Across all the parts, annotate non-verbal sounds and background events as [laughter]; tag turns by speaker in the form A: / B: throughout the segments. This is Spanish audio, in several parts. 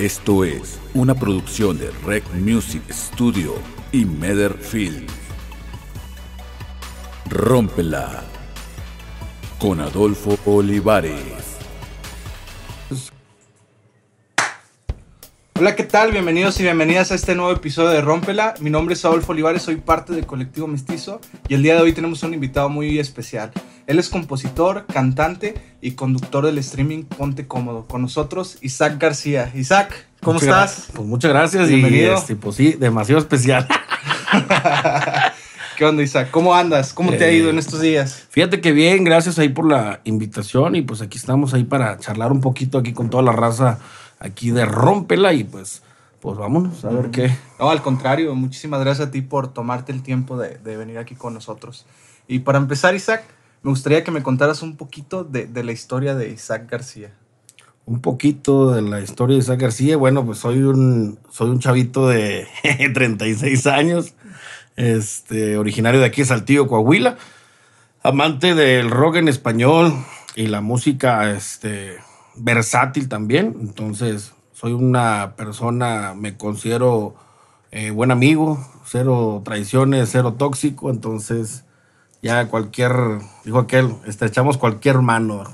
A: Esto es una producción de Rec Music Studio y Meder Film. Rómpela con Adolfo Olivares.
B: Hola, ¿qué tal? Bienvenidos y bienvenidas a este nuevo episodio de Rómpela. Mi nombre es Adolfo Olivares, soy parte del colectivo Mestizo y el día de hoy tenemos un invitado muy especial. Él es compositor, cantante y conductor del streaming Ponte Cómodo. Con nosotros, Isaac García. Isaac, ¿cómo
C: Muchas
B: estás?
C: gra- Pues muchas gracias
B: Bienvenido.
C: y este, pues sí, demasiado especial. [laughs]
B: ¿Qué onda, Isaac? ¿Cómo andas? ¿Cómo te ha
C: Eh,
B: ido en estos días?
C: Fíjate que bien, gracias ahí por la invitación y pues aquí estamos ahí para charlar un poquito aquí con toda la raza aquí de Rómpela y pues, pues vámonos a ver qué.
B: No, al contrario, muchísimas gracias a ti por tomarte el tiempo de, de venir aquí con nosotros. Y para empezar, Isaac, me gustaría que me contaras un poquito de, de la historia de Isaac García.
C: Un poquito de la historia de Isaac García. Bueno, pues soy un, soy un chavito de [laughs] 36 años, este, originario de aquí Saltillo, Coahuila, amante del rock en español y la música este, versátil también. Entonces, soy una persona, me considero eh, buen amigo, cero traiciones, cero tóxico. Entonces, ya cualquier, dijo aquel, estrechamos cualquier mano,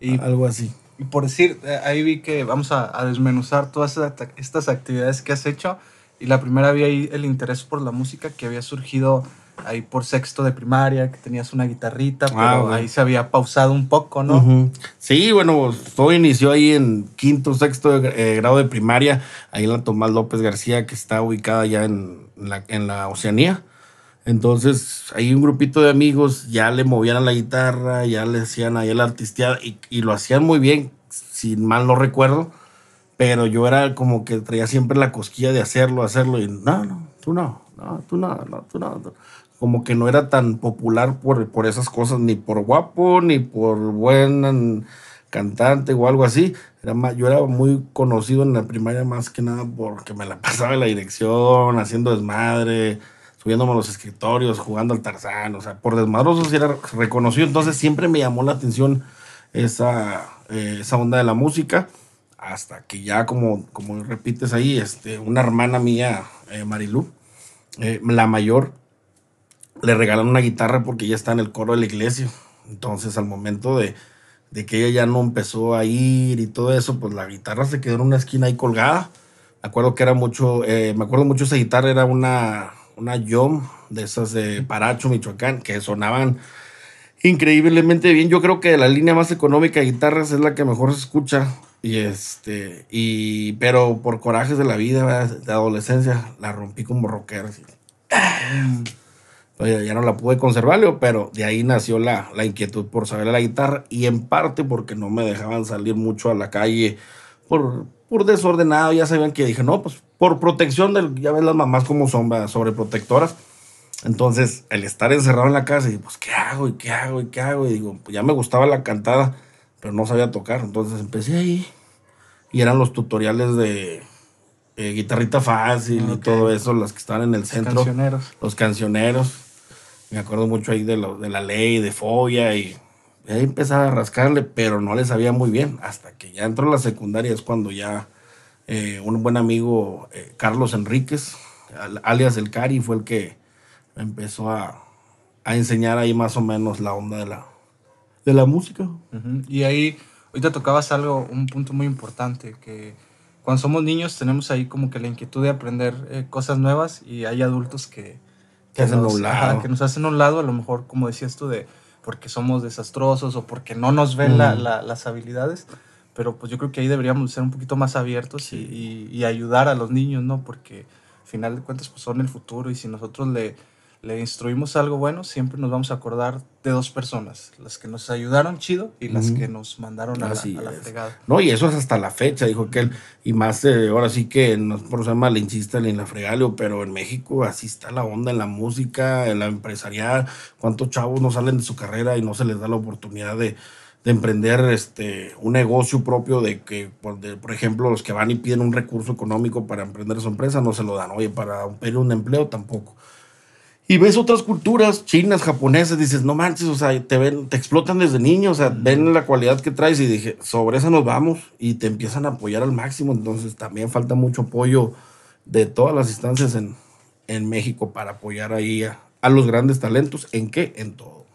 B: Y,
C: algo así.
B: y por decir, eh, ahí vi que vamos a, a desmenuzar todas estas act- estas actividades que has hecho. Y la primera vi ahí el interés por la música que había surgido ahí por sexto de primaria, que tenías una guitarrita, pero
C: Ah, ok.
B: ahí se había pausado un poco, ¿no?
C: Ujú. Sí, bueno, todo inició ahí en quinto, sexto eh, grado de primaria, ahí en la Tomás López García, que está ubicada ya en la, en la Oceanía. Entonces, ahí un grupito de amigos ya le movían a la guitarra, ya le hacían ahí la artisteada y, y lo hacían muy bien, si mal no recuerdo. Pero yo era como que traía siempre la cosquilla de hacerlo, hacerlo. Y no, no, tú no, no, tú no, no, tú no. Como que no era tan popular por, por esas cosas, ni por guapo, ni por buen cantante o algo así. Era más, yo era muy conocido en la primaria más que nada porque me la [laughs] pasaba en la dirección, haciendo desmadre, subiéndome a los escritorios, jugando al tarzán. O sea, por desmadroso sí era reconocido. Entonces siempre me llamó la atención esa, eh, esa onda de la música hasta que ya como, como repites ahí, este, una hermana mía, eh, Marilú, eh, la mayor, le regalan una guitarra porque ella está en el coro de la iglesia. Entonces al momento de, de que ella ya no empezó a ir y todo eso, pues la guitarra se quedó en una esquina ahí colgada. Me acuerdo que era mucho, eh, me acuerdo mucho esa guitarra, era una, una Yom de esas de Paracho, Michoacán, que sonaban increíblemente bien. Yo creo que la línea más económica de guitarras es la que mejor se escucha. Y este, y, pero por corajes de la vida, de adolescencia, la rompí como rockero. así. Oye, ya no la pude conservar, pero de ahí nació la, la inquietud por saber la guitarra y en parte porque no me dejaban salir mucho a la calle por, por desordenado. Ya sabían que dije, no, pues por protección del, ya ves las mamás como son, sobreprotectoras. Entonces, el estar encerrado en la casa, y pues, ¿qué hago? ¿Y qué hago? ¿Y qué hago? Y digo, pues ya me gustaba la cantada, pero no sabía tocar. Entonces empecé ahí. Y eran los tutoriales de eh, guitarrita fácil y todo eso, las que están en el centro
B: Cancioneros.
C: los cancioneros. Me acuerdo mucho ahí de, lo- de la ley, de Fobia, y ahí empezaba a rascarle, pero no le sabía muy bien. Hasta que ya entró a la secundaria es cuando ya eh, un buen amigo, eh, Carlos Enríquez, al- alias El Cari, fue el que empezó a, a enseñar ahí más o menos la onda de la, de la música.
B: Y ahí, ahorita tocabas algo, un punto muy importante, que cuando somos niños tenemos ahí como que la inquietud de aprender eh, cosas nuevas y hay adultos que,
C: Que hacen
B: nos,
C: un lado.
B: ajá, que nos hacen a un lado, a lo mejor, como decías tú, de porque somos desastrosos o porque no nos ven la-
C: Mm.
B: la- las habilidades. Pero pues yo creo que ahí deberíamos ser un poquito más abiertos y, y- y ayudar a los niños, ¿no? Porque al final de cuentas pues son el futuro y si nosotros le, le instruimos algo bueno, siempre nos vamos a acordar de dos personas, las que nos ayudaron chido y las que nos mandaron a la, a fregada.
C: No, y eso es hasta la fecha, dijo aquel. Y más, eh, ahora sí que no es por ser malinchista ni en la fregalio, pero en México así está la onda en la música, en la empresarial. ¿Cuántos chavos no salen de su carrera y no se les da la oportunidad de, de emprender este, un negocio propio de que, por, de- por ejemplo, los que van y piden un recurso económico para emprender su empresa no se lo dan. Oye, para pedir un empleo tampoco. Y ves otras culturas, chinas, japonesas, dices, no manches, o sea, te ven, te explotan desde niño, o sea, ven la cualidad que traes y dije, sobre esa nos vamos y te empiezan a apoyar al máximo. Entonces también falta mucho apoyo de todas las instancias en, en México para apoyar ahí a, a los grandes talentos. ¿En qué? En todo.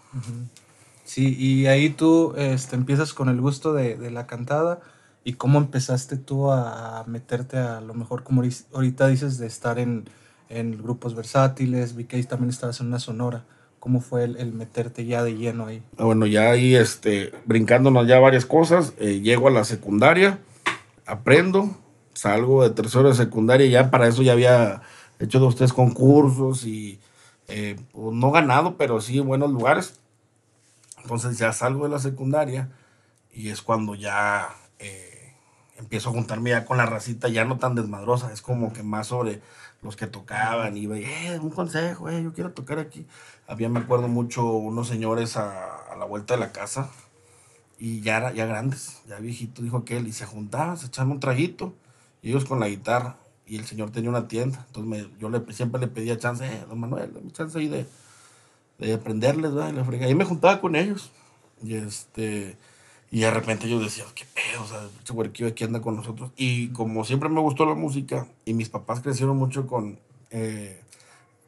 B: Sí, y ahí tú este, empiezas con el gusto de, de la cantada. ¿Y cómo empezaste tú a meterte a lo mejor, como ahorita dices, de estar en, en grupos versátiles? Vi que también estabas en una sonora. ¿Cómo fue el, el meterte ya de lleno ahí?
C: Ah, Bueno, ya ahí, este, brincándonos ya varias cosas, eh, llego a la secundaria, aprendo, salgo de tercero de secundaria, ya para eso ya había hecho dos, tres concursos y eh, pues, no ganado, pero sí en buenos lugares. Entonces ya salgo de la secundaria y es cuando ya eh, empiezo a juntarme ya con la racita, ya no tan desmadrosa, es como que más sobre los que tocaban iba, eh, un consejo, eh, yo quiero tocar aquí. Había, me acuerdo mucho, unos señores a, la vuelta de la casa y ya, ya grandes, ya viejitos, dijo aquel, y se juntaban, se echaban un traguito, y ellos con la guitarra, y el señor tenía una tienda, entonces yo siempre le pedía chance, eh, don Manuel, dame chance ahí de, de aprenderles, ¿verdad? Y la. Y me juntaba con ellos, y este, y de repente yo decía, qué pedo, o sea, este huerquillo aquí anda con nosotros, y como siempre me gustó la música, y mis papás crecieron mucho con... eh,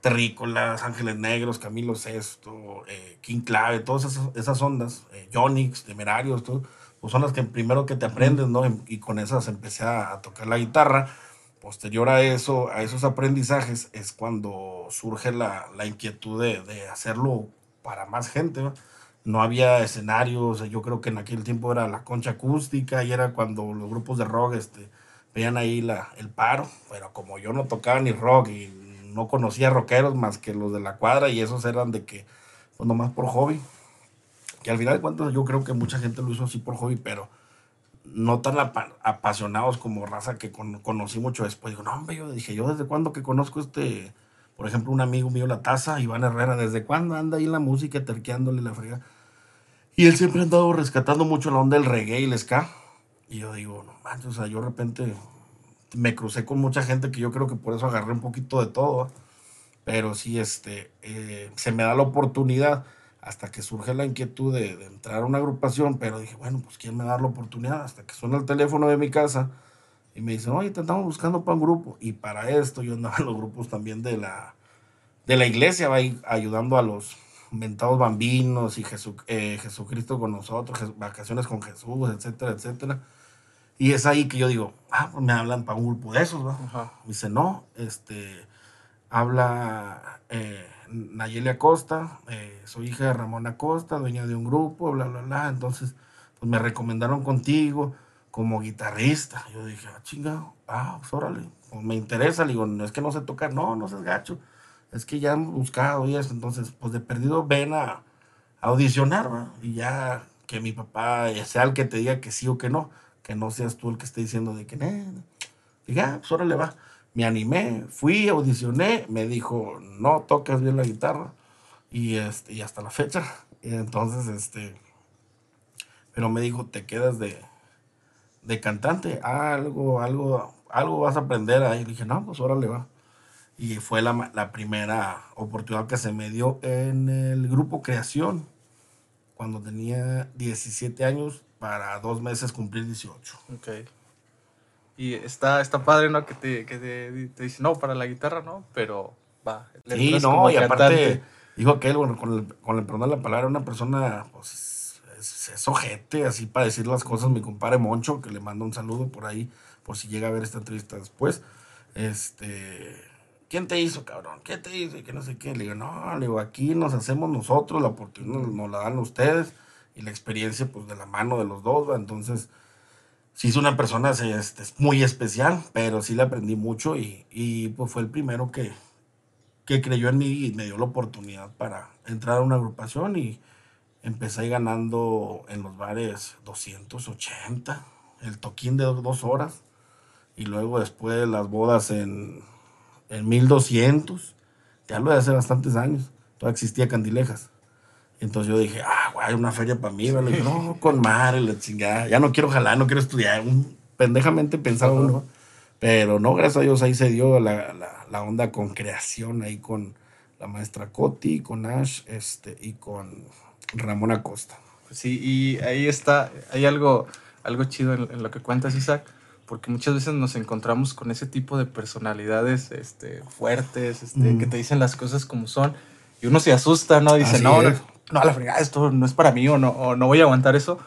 C: Terrícolas, Ángeles Negros, Camilo Sesto, eh, King Clave, todas esas, esas ondas, eh, Yonix, Temerarios, todo, pues son las que primero que te aprendes, ¿no? Y con esas empecé a, a tocar la guitarra. Posterior a eso, a esos aprendizajes, es cuando surge la, la inquietud de, de hacerlo para más gente, ¿no? No había escenarios, yo creo que en aquel tiempo era la concha acústica y era cuando los grupos de rock este, veían ahí el paro, pero como yo no tocaba ni rock y no conocía rockeros más que los de la cuadra y esos eran de que, pues nomás por hobby. Que al final de cuentas yo creo que mucha gente lo hizo así por hobby, pero no tan apa- apasionados como raza que con- conocí mucho después. Digo, no, hombre, yo dije, yo desde cuándo que conozco este, por ejemplo, un amigo mío, La Taza, Iván Herrera, desde cuándo anda ahí la música, terqueándole la frega. Y él siempre ha andado rescatando mucho la onda del reggae y el ska. Y yo digo, no manches, o sea, yo de repente me crucé con mucha gente que yo creo que por eso agarré un poquito de todo. Pero sí, este, eh, se me da la oportunidad hasta que surge la inquietud de, entrar a una agrupación, pero dije, bueno, pues ¿quién me va a dar la oportunidad? Hasta que suena el teléfono de mi casa y me dicen, oye, te estamos buscando para un grupo. Y para esto yo andaba en los grupos también de la, de la iglesia, va ayudando a los mentados bambinos y Jesu- eh, Jesucristo con nosotros, Jes- vacaciones con Jesús, etcétera, etcétera. Y es ahí que yo digo, ah, pues me hablan para un grupo de esos, ¿va? Me dice, no, este, habla eh, Nayeli Acosta, eh, soy hija de Ramón Acosta, dueña de un grupo, bla, bla, bla. Entonces, pues me recomendaron contigo como guitarrista. Yo dije, ah, chingado, ah, pues órale, pues me interesa. Le digo, no es que no sé tocar, no, no seas gacho. Es que ya hemos buscado y eso. Entonces, pues de perdido ven a, audicionar, ¿va? Y ya que mi papá sea el que te diga que sí o que no, que no seas tú el que esté diciendo de que no. no". Dije, ah, pues órale va. Me animé, fui, audicioné, me dijo, no tocas bien la guitarra. Y, este, y hasta la fecha. Entonces, este, pero me dijo, te quedas de, de cantante, algo, algo, algo vas a aprender ahí. Le dije, no, pues órale va. Y fue la, la primera oportunidad que se me dio en el grupo Creación, cuando tenía 17 años, para dos meses cumplir 18.
B: Ok. Y está, está padre, ¿no? Que te, que te, te dice, no, para la guitarra, ¿no? Pero va.
C: Sí, no, y aparte,
B: cantante.
C: dijo aquel, bueno, con el, con el perdón de la palabra, una persona, pues, es, es así para decir las cosas, mi compadre Moncho, que le mando un saludo por ahí, por si llega a ver esta entrevista después. Este, ¿quién te hizo, cabrón? ¿Quién te hizo? Y que no sé qué. Le digo, no, le digo, aquí nos hacemos nosotros, la oportunidad nos, la dan ustedes, y la experiencia, pues, de la mano de los dos, ¿va? Entonces, sí es una persona este, es muy especial, pero sí le aprendí mucho, y, y pues fue el primero que, que creyó en mí y me dio la oportunidad para entrar a una agrupación y empecé ahí ganando en los bares 280, el toquín de dos, horas y luego después las bodas en, en 1200, ya lo de hace bastantes años, todavía existía Candilejas. Entonces yo dije, ah, güey, una feria para mí, ¿vale? Dije, no, con madre, la chingada, ya no quiero jalar, no quiero estudiar, un, pendejamente pensaba uno. Pero no, gracias a Dios ahí se dio la, la, la onda con creación, ahí con la maestra Coti, con Ash este, y con Ramón Acosta.
B: Sí, y ahí está, hay algo, algo chido en, lo que cuentas, Isaac, porque muchas veces nos encontramos con ese tipo de personalidades este, fuertes, este, que te dicen las cosas como son, y uno se asusta, ¿no? Dice, no, no, no, a la fregada, esto no es para mí, o no, o no voy a aguantar eso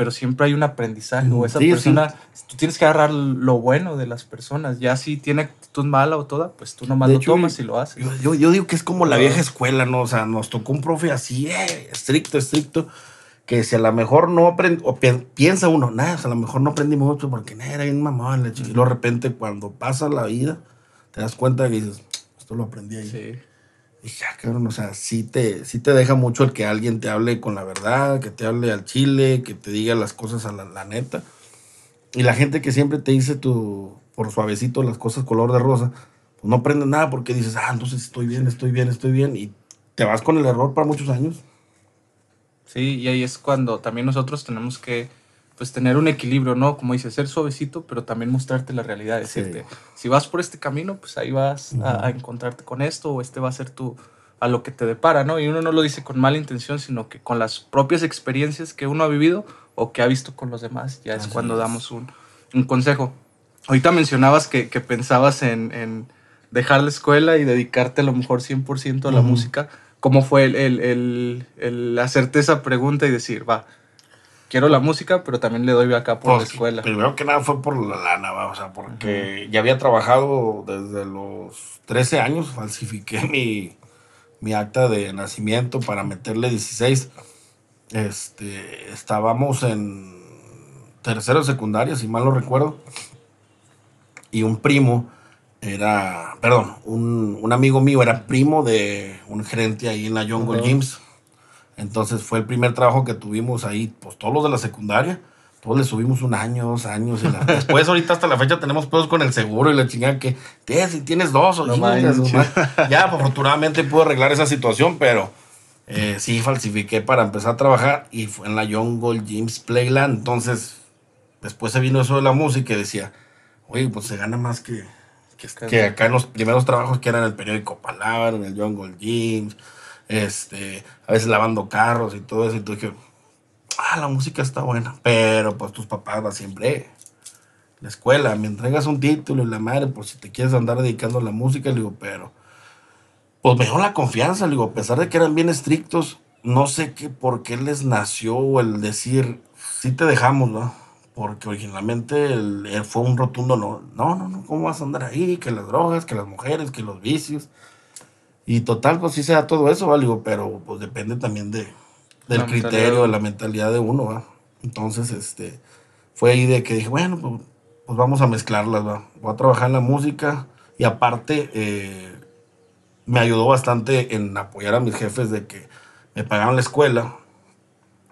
B: pero siempre hay un aprendigizaje o esa persona, tú tienes que agarrar lo bueno de las personas, ya si tiene actitud mala o toda, pues tú nomás lo tomas y lo haces.
C: Yo, yo, digo que es como la vieja escuela, ¿no? O sea, nos tocó un profe así, eh, estricto, estricto, que si a lo mejor no aprende, o piensa uno, nada, a lo mejor no aprendí mucho porque nada, era bien mamón, y de repente cuando pasa la vida, te das cuenta que dices, esto lo aprendí ahí. Sí. Y ya, cabrón, o sea, sí te, te deja mucho el que alguien te hable con la verdad, que te hable al chile, que te diga las cosas a la, neta. Y la gente que siempre te dice tu, por suavecito las cosas color de rosa, pues no aprende nada porque dices, ah, entonces estoy bien, estoy bien, estoy bien. Y te vas con el error para muchos años.
B: Sí, y ahí es cuando también nosotros tenemos que pues tener un equilibrio, ¿no? Como dice, ser suavecito, pero también mostrarte la realidad, decirte, si vas por este camino, pues ahí vas a, encontrarte con esto o este va a ser tu, a lo que te depara, ¿no? Y uno no lo dice con mala intención, sino que con las propias experiencias que uno ha vivido o que ha visto con los demás, ya es cuando damos un, un, consejo. Ahorita mencionabas que, que pensabas en, en, dejar la escuela y dedicarte a lo mejor 100% a la música. ¿Cómo fue el, el, el, el hacerte esa pregunta y decir, va, quiero la música, pero también le doy acá por la escuela.
C: Primero que nada fue por la lana, o sea, porque ya había trabajado desde los 13 años, falsifiqué [laughs] mi, mi acta de nacimiento para meterle 16. Este, estábamos en tercero secundaria, si mal no recuerdo, y un primo era, perdón, un, un, amigo mío era primo de un gerente ahí en la Jungle Gyms entonces fue el primer trabajo que tuvimos ahí, pues todos los de la secundaria. Todos le subimos un año, dos años. Y [laughs] Después, ahorita hasta la fecha, tenemos pedos con el seguro y la chingada que si tienes dos o no Ya, afortunadamente pude arreglar esa situación, pero eh, sí falsifiqué para empezar a trabajar y fue en la Jungle James Playland. Entonces, después se vino eso de la música y decía, oye, pues se gana más que, que, acá en los primeros trabajos que eran en el periódico Palabra, en el Jungle Gyms este, a veces lavando carros y todo eso. Y tú dije, ah, la música está buena, pero pues tus papás siempre. La escuela, me entregas un título y la madre, por si te quieres andar dedicando a la música, le digo, pero pues mejor la confianza, le digo, a pesar de que eran bien estrictos, no sé qué, por qué les nació el decir, sí te dejamos, ¿no? Porque originalmente fue un rotundo no. No, no, no, ¿cómo vas a andar ahí? Que las drogas, que las mujeres, que los vicios. Y total, pues sí se da todo eso, ¿vale? pero pues depende también de, del criterio, de la mentalidad de uno, ¿va? Entonces, este, fue ahí de que dije, bueno, pues, pues, vamos a mezclarlas, ¿va? Voy a trabajar en la música y aparte eh, me ayudó bastante en apoyar a mis jefes de que me pagaban la escuela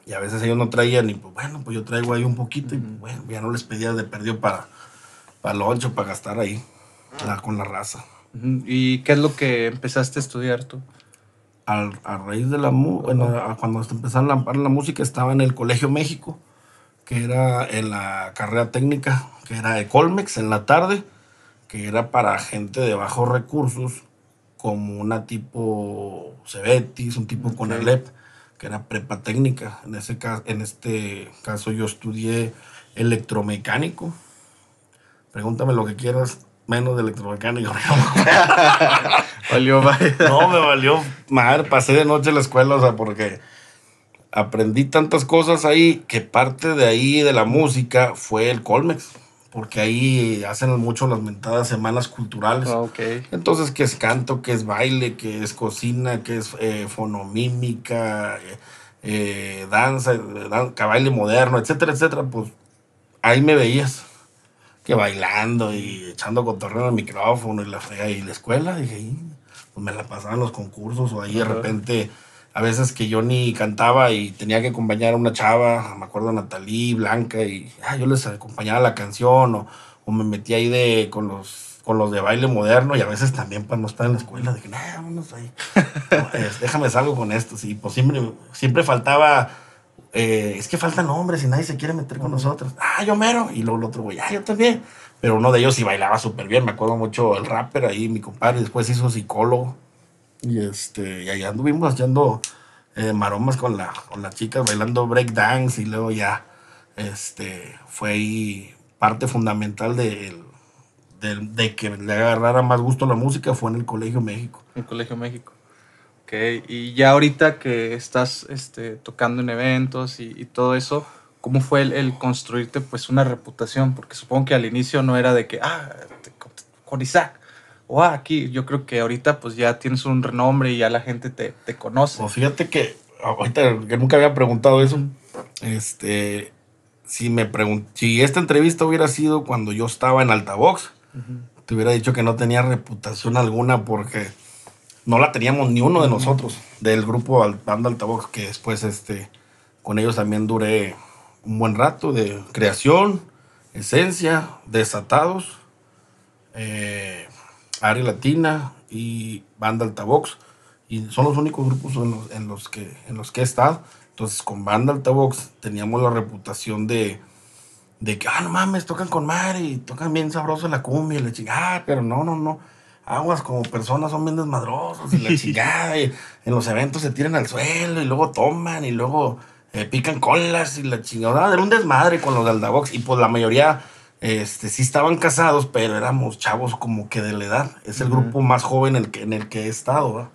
C: y a veces ellos no traían y pues bueno, pues yo traigo ahí un poquito y bueno, ya no les pedía de perdido para, para el ocho, para gastar ahí con la raza.
B: ¿Y qué es lo que empezaste a estudiar tú?
C: Al, a raíz de la bueno, cuando empezaron a la música estaba en el Colegio México, que era en la carrera técnica, que era de Colmex en la tarde, que era para gente de bajos recursos, como una tipo Cebetis, un tipo con Conalep, que era prepa técnica. En, ese caso, en este caso yo estudié electromecánico. Pregúntame lo que quieras menos de electromecánico. [laughs]
B: valió
C: No, me valió madre. Pasé de noche en la escuela, o sea, porque aprendí tantas cosas ahí que parte de ahí de la música fue el Colmex. Porque ahí hacen mucho las mentadas semanas culturales.
B: Ah,
C: Entonces, ¿qué es canto? ¿Qué es baile? ¿Qué es cocina? ¿Qué es eh, fonomímica? Eh, eh, danza, danza, baile moderno, etcétera, etcétera? Pues ahí me veías que bailando y echando cotorreo en el micrófono y la frega y la escuela, dije, pues me la pasaban los concursos o ahí de repente, a veces que yo ni cantaba y tenía que acompañar a una chava, me acuerdo Natalí, Blanca, y ah, yo les acompañaba la canción o, o me metía ahí de, con los con los de baile moderno y a veces también para no estar en la escuela, dije, no, vámonos ahí, [laughs] déjame salgo con esto, sí, pues siempre, siempre faltaba eh, es que faltan hombres y nadie se quiere meter con nosotros. Ah, yo mero. Y luego el otro güey, ah, yo también. Pero uno de ellos sí bailaba súper bien. Me acuerdo mucho el rapper ahí, mi compadre. Después hizo psicólogo. Y este, y ahí anduvimos haciendo eh, maromas con, la, con las chicas, bailando break dance y luego ya, este, fue ahí parte fundamental de, de, de que le agarrara más gusto la música, fue en el Colegio México.
B: En el Colegio México. Ok, y ya ahorita que estás este, tocando en eventos y, y todo eso, ¿cómo fue el, el, construirte pues una reputación? Porque supongo que al inicio no era de que, ah, te, con Isaac, o ah, aquí, yo creo que ahorita pues ya tienes un renombre y ya la gente te, te conoce.
C: Pues fíjate que ahorita que nunca había preguntado eso, este, si me si esta entrevista hubiera sido cuando yo estaba en Altavox, uh -huh. te hubiera dicho que no tenía reputación alguna porque no la teníamos ni uno de nosotros del grupo Banda Altavox que después este con ellos también duré un buen rato de creación, esencia, desatados, eh, área latina y banda altavox y son los únicos grupos en los, en los, que en los que he estado. Entonces con banda altavox teníamos la reputación de de que ah no mames tocan con madre y tocan bien sabroso la cumbia y la chingada pero no no no aguas como personas son bien desmadrosos y la [laughs] chingada y en los eventos se tiran al suelo y luego toman y luego eh, pican colas y la chingada era un desmadre con los de altavox y pues la mayoría este, sí estaban casados, pero éramos chavos como que de la edad. Es el uh -huh. grupo más joven en el que, en el que he estado. ¿verdad?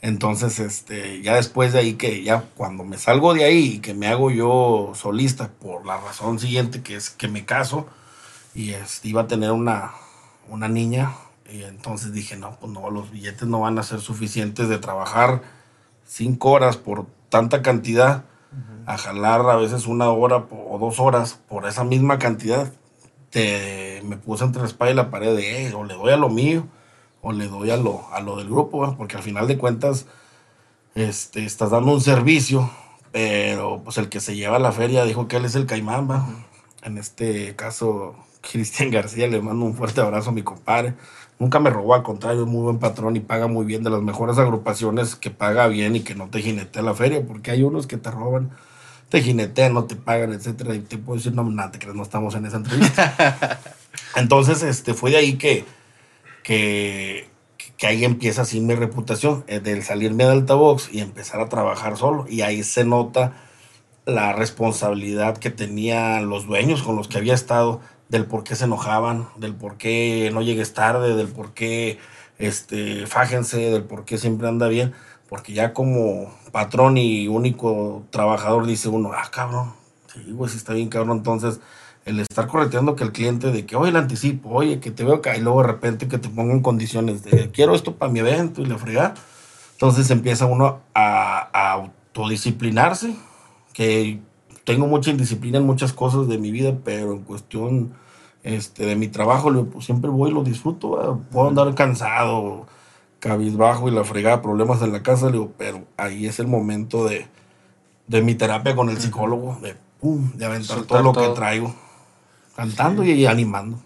C: Entonces, este, ya después de ahí, que ya cuando me salgo de ahí y que me hago yo solista por la razón siguiente, que es que me caso y este, iba a tener una, una niña, y entonces dije, no, pues no, los billetes no van a ser suficientes de trabajar cinco horas por tanta cantidad a jalar a veces una hora o dos horas por esa misma cantidad, te, me puse entre la espalda y la pared de, hey, o le doy a lo mío, o le doy a lo, a lo del grupo, ¿eh? porque al final de cuentas este, estás dando un servicio, pero pues el que se lleva a la feria dijo que él es el caimán, ¿va? En este caso, Cristian García, le mando un fuerte abrazo a mi compadre. Nunca me robó, al contrario, es muy buen patrón y paga muy bien, de las mejores agrupaciones que paga bien y que no te jinetea la feria, porque hay unos que te roban te jinetean, no te pagan, etcétera, y te puedo decir, no, nada, te crees, no estamos en esa entrevista. [laughs] Entonces, este, fue de ahí que, que, que ahí empieza así mi reputación, eh, del salirme de altavox y empezar a trabajar solo, y ahí se nota la responsabilidad que tenían los dueños con los que había estado, del por qué se enojaban, del por qué no llegues tarde, del por qué, este, fájense, del por qué siempre anda bien, porque ya como patrón y único trabajador dice uno, ah, cabrón, sí, güey, está bien, cabrón. Entonces, el estar correteando que el cliente de que, oye, le anticipo, oye, que te veo acá, y luego de repente que te pongan condiciones de, quiero esto para mi evento y le fregar. Entonces empieza uno a, a autodisciplinarse, que tengo mucha indisciplina en muchas cosas de mi vida, pero en cuestión este, de mi trabajo, pues, siempre voy y lo disfruto, ¿verdad? puedo andar cansado, cabizbajo y la fregada, problemas en la casa, le digo, pero ahí es el momento de, de mi terapia con el psicólogo, de, pum, de aventar todo lo todo. que traigo, cantando sí. y animando.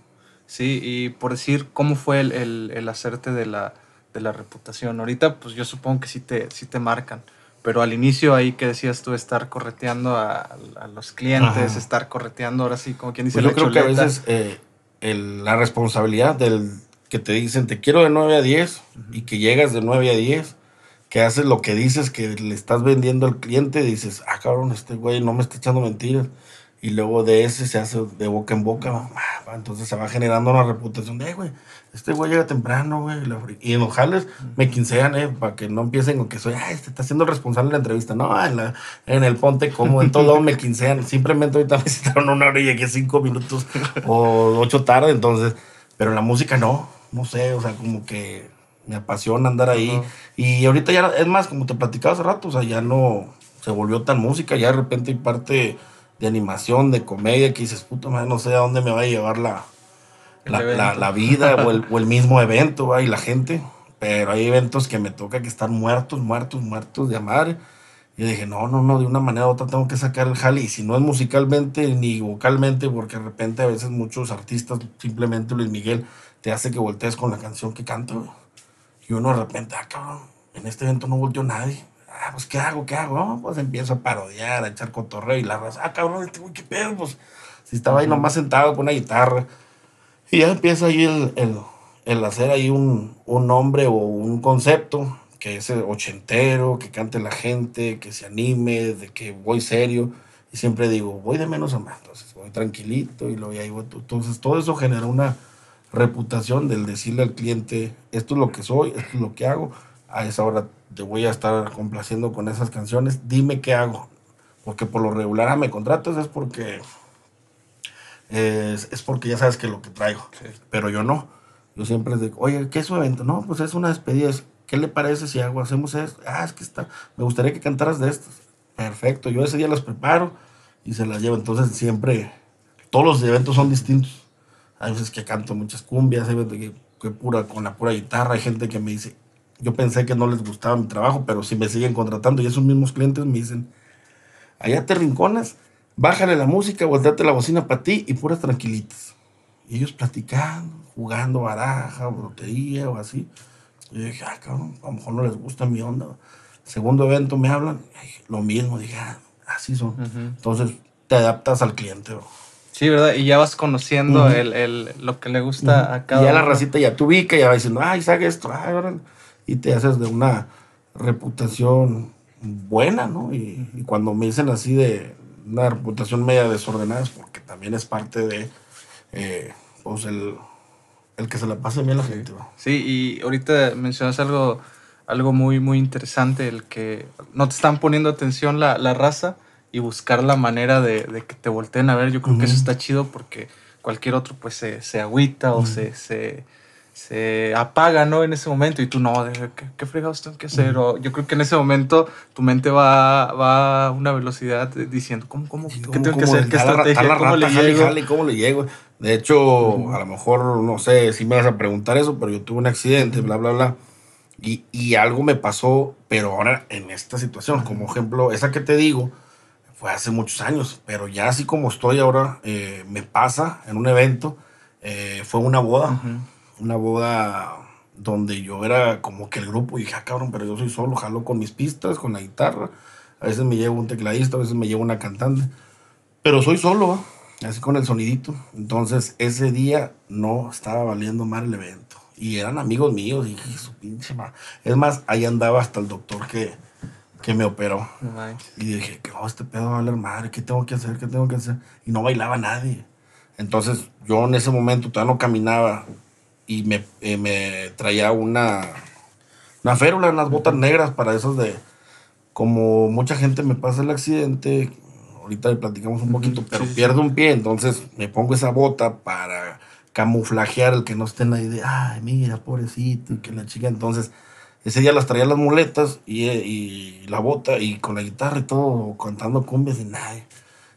B: Sí, y por decir, ¿cómo fue el, el, el, hacerte de la, de la reputación? Ahorita, pues yo supongo que sí te, sí te marcan, pero al inicio ahí que decías tú, estar correteando a, a los clientes, Ajá. estar correteando, ahora sí, como quien dice
C: pues
B: la
C: Yo creo
B: choleta.
C: que a veces eh, el, la responsabilidad del que te dicen te quiero de 9 a 10 uh -huh. y que llegas de 9 a 10, que haces lo que dices, que le estás vendiendo al cliente, dices, ah, cabrón, este güey no me está echando mentiras. Y luego de ese se hace de boca en boca, entonces se va generando una reputación de, güey, este güey llega temprano, güey. Y en los jales me quincean, eh, para que no empiecen con que soy, ah, este está siendo responsable de la entrevista. No, en, la, en el ponte como, en todo lado me quincean. Simplemente ahorita [laughs] me citaron una hora y llegué cinco minutos o ocho tarde, entonces, pero en la música no no sé, o sea, como que me apasiona andar ahí. Uh -huh. Y ahorita ya, es más, como te platicaba hace rato, o sea, ya no se volvió tan música, ya de repente hay parte de animación, de comedia, que dices, puta madre, no sé a dónde me va a llevar la, la, la, la, vida o, el, o el, mismo evento, ¿va? y la gente. Pero hay eventos que me toca que están muertos, muertos, muertos de madre. Y dije, no, no, no, de una manera u otra tengo que sacar el jale. Y si no es musicalmente ni vocalmente, porque de repente a veces muchos artistas, simplemente Luis Miguel, te hace que voltees con la canción que güey. Y uno de repente, ah, cabrón, en este evento no volteó nadie. Ah, pues, ¿qué hago? ¿Qué hago? Pues empiezo a parodiar, a echar cotorreo y la raza, ah, cabrón, este güey, ¿qué pedo? Pues, si estaba ahí nomás sentado con una guitarra. Y ya empieza ahí el, el, el hacer ahí un, un nombre o un concepto que es ochentero, que cante la gente, que se anime, de que voy serio. Y siempre digo, voy de menos a más. Entonces voy tranquilito y lo voy ahí. Entonces todo eso genera una reputación del decirle al cliente, esto es lo que soy, esto es lo que hago. A esa hora te voy a estar complaciendo con esas canciones. Dime qué hago. Porque por lo regular, me contratas es porque es, porque ya sabes que lo que traigo. Pero yo no. Yo siempre digo, oye, ¿qué es su evento? No, pues es una despedida. ¿Qué le parece si hago, hacemos esto? Ah, es que está, me gustaría que cantaras de estos. Perfecto, yo ese día las preparo y se las llevo. Entonces siempre, todos los eventos son distintos. Hay veces que canto muchas cumbias, hay veces que, pura, con la pura guitarra, hay gente que me dice, yo pensé que no les gustaba mi trabajo, pero si me siguen contratando y esos mismos clientes me dicen, allá te rincones, bájale la música, volteate la bocina para ti y puras tranquilitas. Y ellos platicando, jugando baraja, lotería o así. Y dije, ah, cabrón, a lo mejor no les gusta mi onda. Segundo evento me hablan, lo mismo, dije, ah, así son. Entonces te adaptas al cliente.
B: Sí, ¿verdad? Y ya vas conociendo el, el, lo que le gusta a cada
C: Y ya la racita ya te ubica, ya va diciendo, ay, sabe esto, ay, y te haces de una reputación buena, ¿no? Y, y, cuando me dicen así de una reputación media desordenada es porque también es parte de, eh, pues, el, el que se la pase bien la gente.
B: Sí, y ahorita mencionas algo, algo muy, muy interesante, el que no te están poniendo atención la, la raza y buscar la manera de, de, que te volteen a ver. Yo creo que eso está chido porque cualquier otro pues se, se agüita o se, se, se, apaga, ¿no? En ese momento y tú no, ¿qué, qué fregados tengo que hacer? O yo creo que en ese momento tu mente va, va a una velocidad diciendo, ¿cómo, cómo, ¿qué tengo que hacer? ¿Qué estrategia?
C: ¿Cómo, le llego? ¿Cómo le llego? De hecho, a lo mejor, no sé si me vas a preguntar eso, pero yo tuve un accidente, bla, bla, bla. Y, y algo me pasó, pero ahora en esta situación, como ejemplo, esa que te digo, fue hace muchos años, pero ya así como estoy ahora, eh, me pasa en un evento, eh, fue una boda, una boda donde yo era como que el grupo, y dije, ah, cabrón, pero yo soy solo, jalo con mis pistas, con la guitarra, a veces me llevo un tecladista, a veces me llevo una cantante, pero soy solo, así con el sonidito. Entonces, ese día no estaba valiendo mal el evento. Y eran amigos míos, y dije, su pinche madre. Es más, ahí andaba hasta el doctor que, que me operó. y dije, ¿qué oh, este pedo va a valer madre? ¿Qué tengo que hacer? ¿Qué tengo que hacer? Y no bailaba nadie. Entonces, yo en ese momento todavía no caminaba y me, eh, me traía una, una férula, unas botas negras para esos de. Como mucha gente me pasa el accidente, ahorita le platicamos un poquito, pero pierdo un pie, entonces me pongo esa bota para camuflajear el que no estén ahí de, ay, mira, pobrecito, y que la chica. Entonces, ese día las traía las muletas y, y la bota y con la guitarra y todo, cantando cumbias y nada.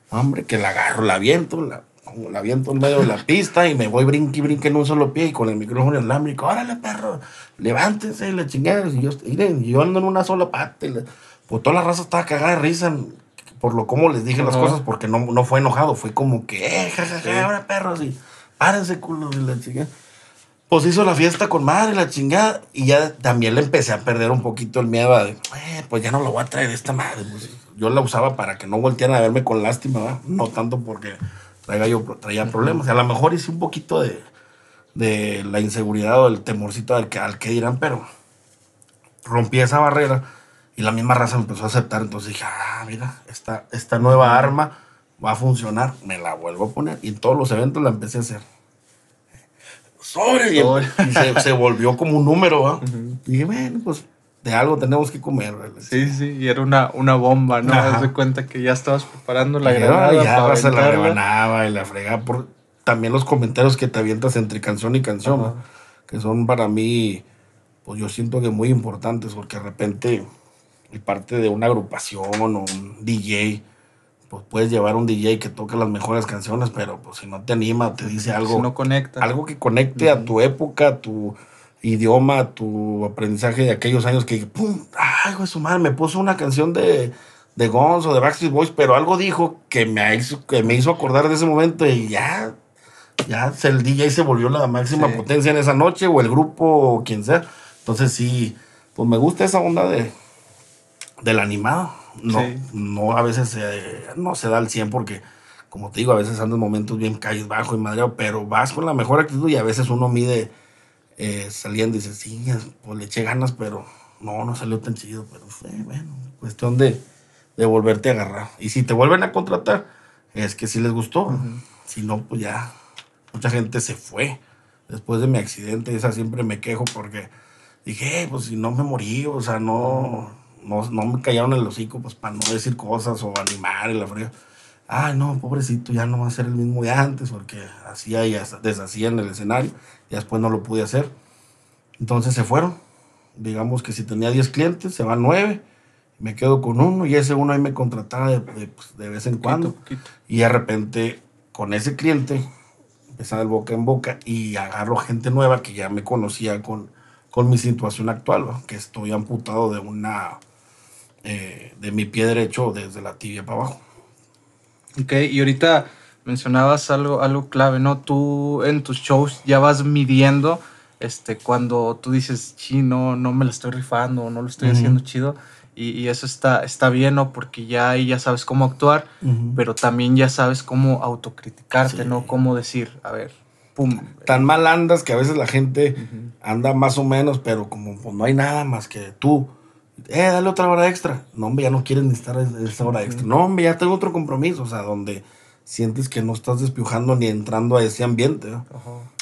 C: Hombre, que la agarro, la viento, la, la viento en medio de la pista y me voy brinque brinque en un solo pie y con el micrófono inalámbrico, órale perro, levántense y la chingada. Y yo, yo ando en una sola pata. Y pues toda la raza estaba cagada de risa por lo como les dije las cosas, porque no, no fue enojado, fue como que, eh, jajaja, ahora perros, y párense culo, y la chingada. Pues hizo la fiesta con madre, la chingada, y ya también le empecé a perder un poquito el miedo a, eh, pues ya no lo voy a traer esta madre. Pues, yo la usaba para que no voltearan a verme con lástima, no tanto porque yo, traía problemas. a lo mejor hice un poquito de, de la inseguridad o el temorcito al que, al que dirán, pero rompí esa barrera y la misma raza me empezó a aceptar. Entonces dije, ah, mira, esta, esta nueva arma va a funcionar. Me la vuelvo a poner. Y en todos los eventos la empecé a hacer. Sobre. Y, se, volvió como un número, Y dije, bueno, pues de algo tenemos que comer.
B: Sí, sí, y era una, una bomba, ¿no? Haz de cuenta que ya estabas preparando la granada.
C: Ya se la rebanaba y la fregaba por también los comentarios que te avientas entre canción y canción, que son para mí, pues yo siento que muy importantes, porque de repente y parte de una agrupación o un DJ, pues puedes llevar un DJ que toque las mejores canciones, pero pues si no te anima, te dice algo.
B: Si no conecta.
C: Algo que conecte a tu época, a tu idioma, tu aprendizaje de aquellos años que, ¡pum! ¡Ay, su madre! Me puso una canción de, de Guns o de Backstreet Boys, pero algo dijo que me hizo, que me hizo acordar de ese momento y ya, ya el DJ se volvió la máxima potencia en esa noche o el grupo o quien sea. Entonces sí, pues me gusta esa onda de, del animado. No, no a veces no se da al 100 porque, como te digo, a veces andan momentos bien calles bajo y madre, pero vas con la mejor actitud y a veces uno mide eh, salían, dices, sí, pues le eché ganas, pero no, no salió tan chido, pero fue, bueno, cuestión de, de volverte a agarrar. Y si te vuelven a contratar, es que sí les gustó. Si no, pues ya, mucha gente se fue después de mi accidente. Esa siempre me quejo porque dije, pues si no me morí, o sea, no, no, no me callaron el hocico, pues para no decir cosas o animar y la fría. Ay, no, pobrecito, ya no va a ser el mismo de antes, porque hacía y deshacía en el escenario, y después no lo pude hacer. Entonces se fueron. Digamos que si tenía 10 clientes, se van 9, me quedo con uno, y ese uno ahí me contrataba de, pues, vez en cuando. Y de repente, con ese cliente, empezaba el boca en boca, y agarro gente nueva que ya me conocía con, con mi situación actual, que estoy amputado de una, eh, de mi pie derecho desde la tibia para abajo.
B: Ok, y ahorita mencionabas algo, algo clave, ¿no? Tú en tus shows ya vas midiendo este, cuando tú dices, sí, no, no me lo estoy rifando, no lo estoy haciendo chido. Y, eso está, está bien, ¿no? Porque ya ahí ya sabes cómo actuar, pero también ya sabes cómo autocriticarte, ¿no? Cómo decir, a ver, pum.
C: Tan mal andas que a veces la gente anda más o menos, pero como pues, no hay nada más que tú eh, dale otra hora extra. No, hombre, ya no quieren necesitar esa hora extra. No, hombre, ya tengo otro compromiso, o sea, donde sientes que no estás despiujando ni entrando a ese ambiente.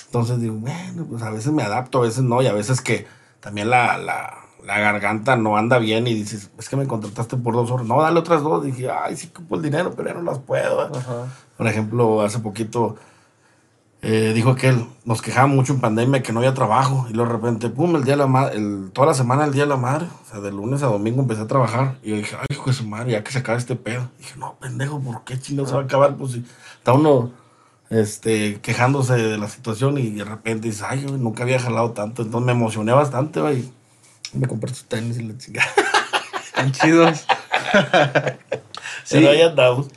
C: Entonces digo, bueno, pues a veces me adapto, a veces no, y a veces que también la, la, la garganta no anda bien y dices, es que me contrataste por dos horas. No, dale otras dos. Dije, ay, sí, por el dinero, pero ya no las puedo. Por ejemplo, hace poquito eh, dijo que él nos quejaba mucho en pandemia que no había trabajo y de repente, pum, el día de la madre, toda la semana el día de la madre, o sea, de lunes a domingo empecé a trabajar y yo dije, ay, hijo de su madre, ya que se acaba este pedo. dije, no, pendejo, ¿por qué chino se va a acabar? Pues si está uno este, quejándose de la situación y de repente dice, ay, yo nunca había jalado tanto, entonces me emocioné bastante, y me compré sus tenis y la chingada.
B: Están chidos. [laughs]
C: sí. Pero ahí andamos.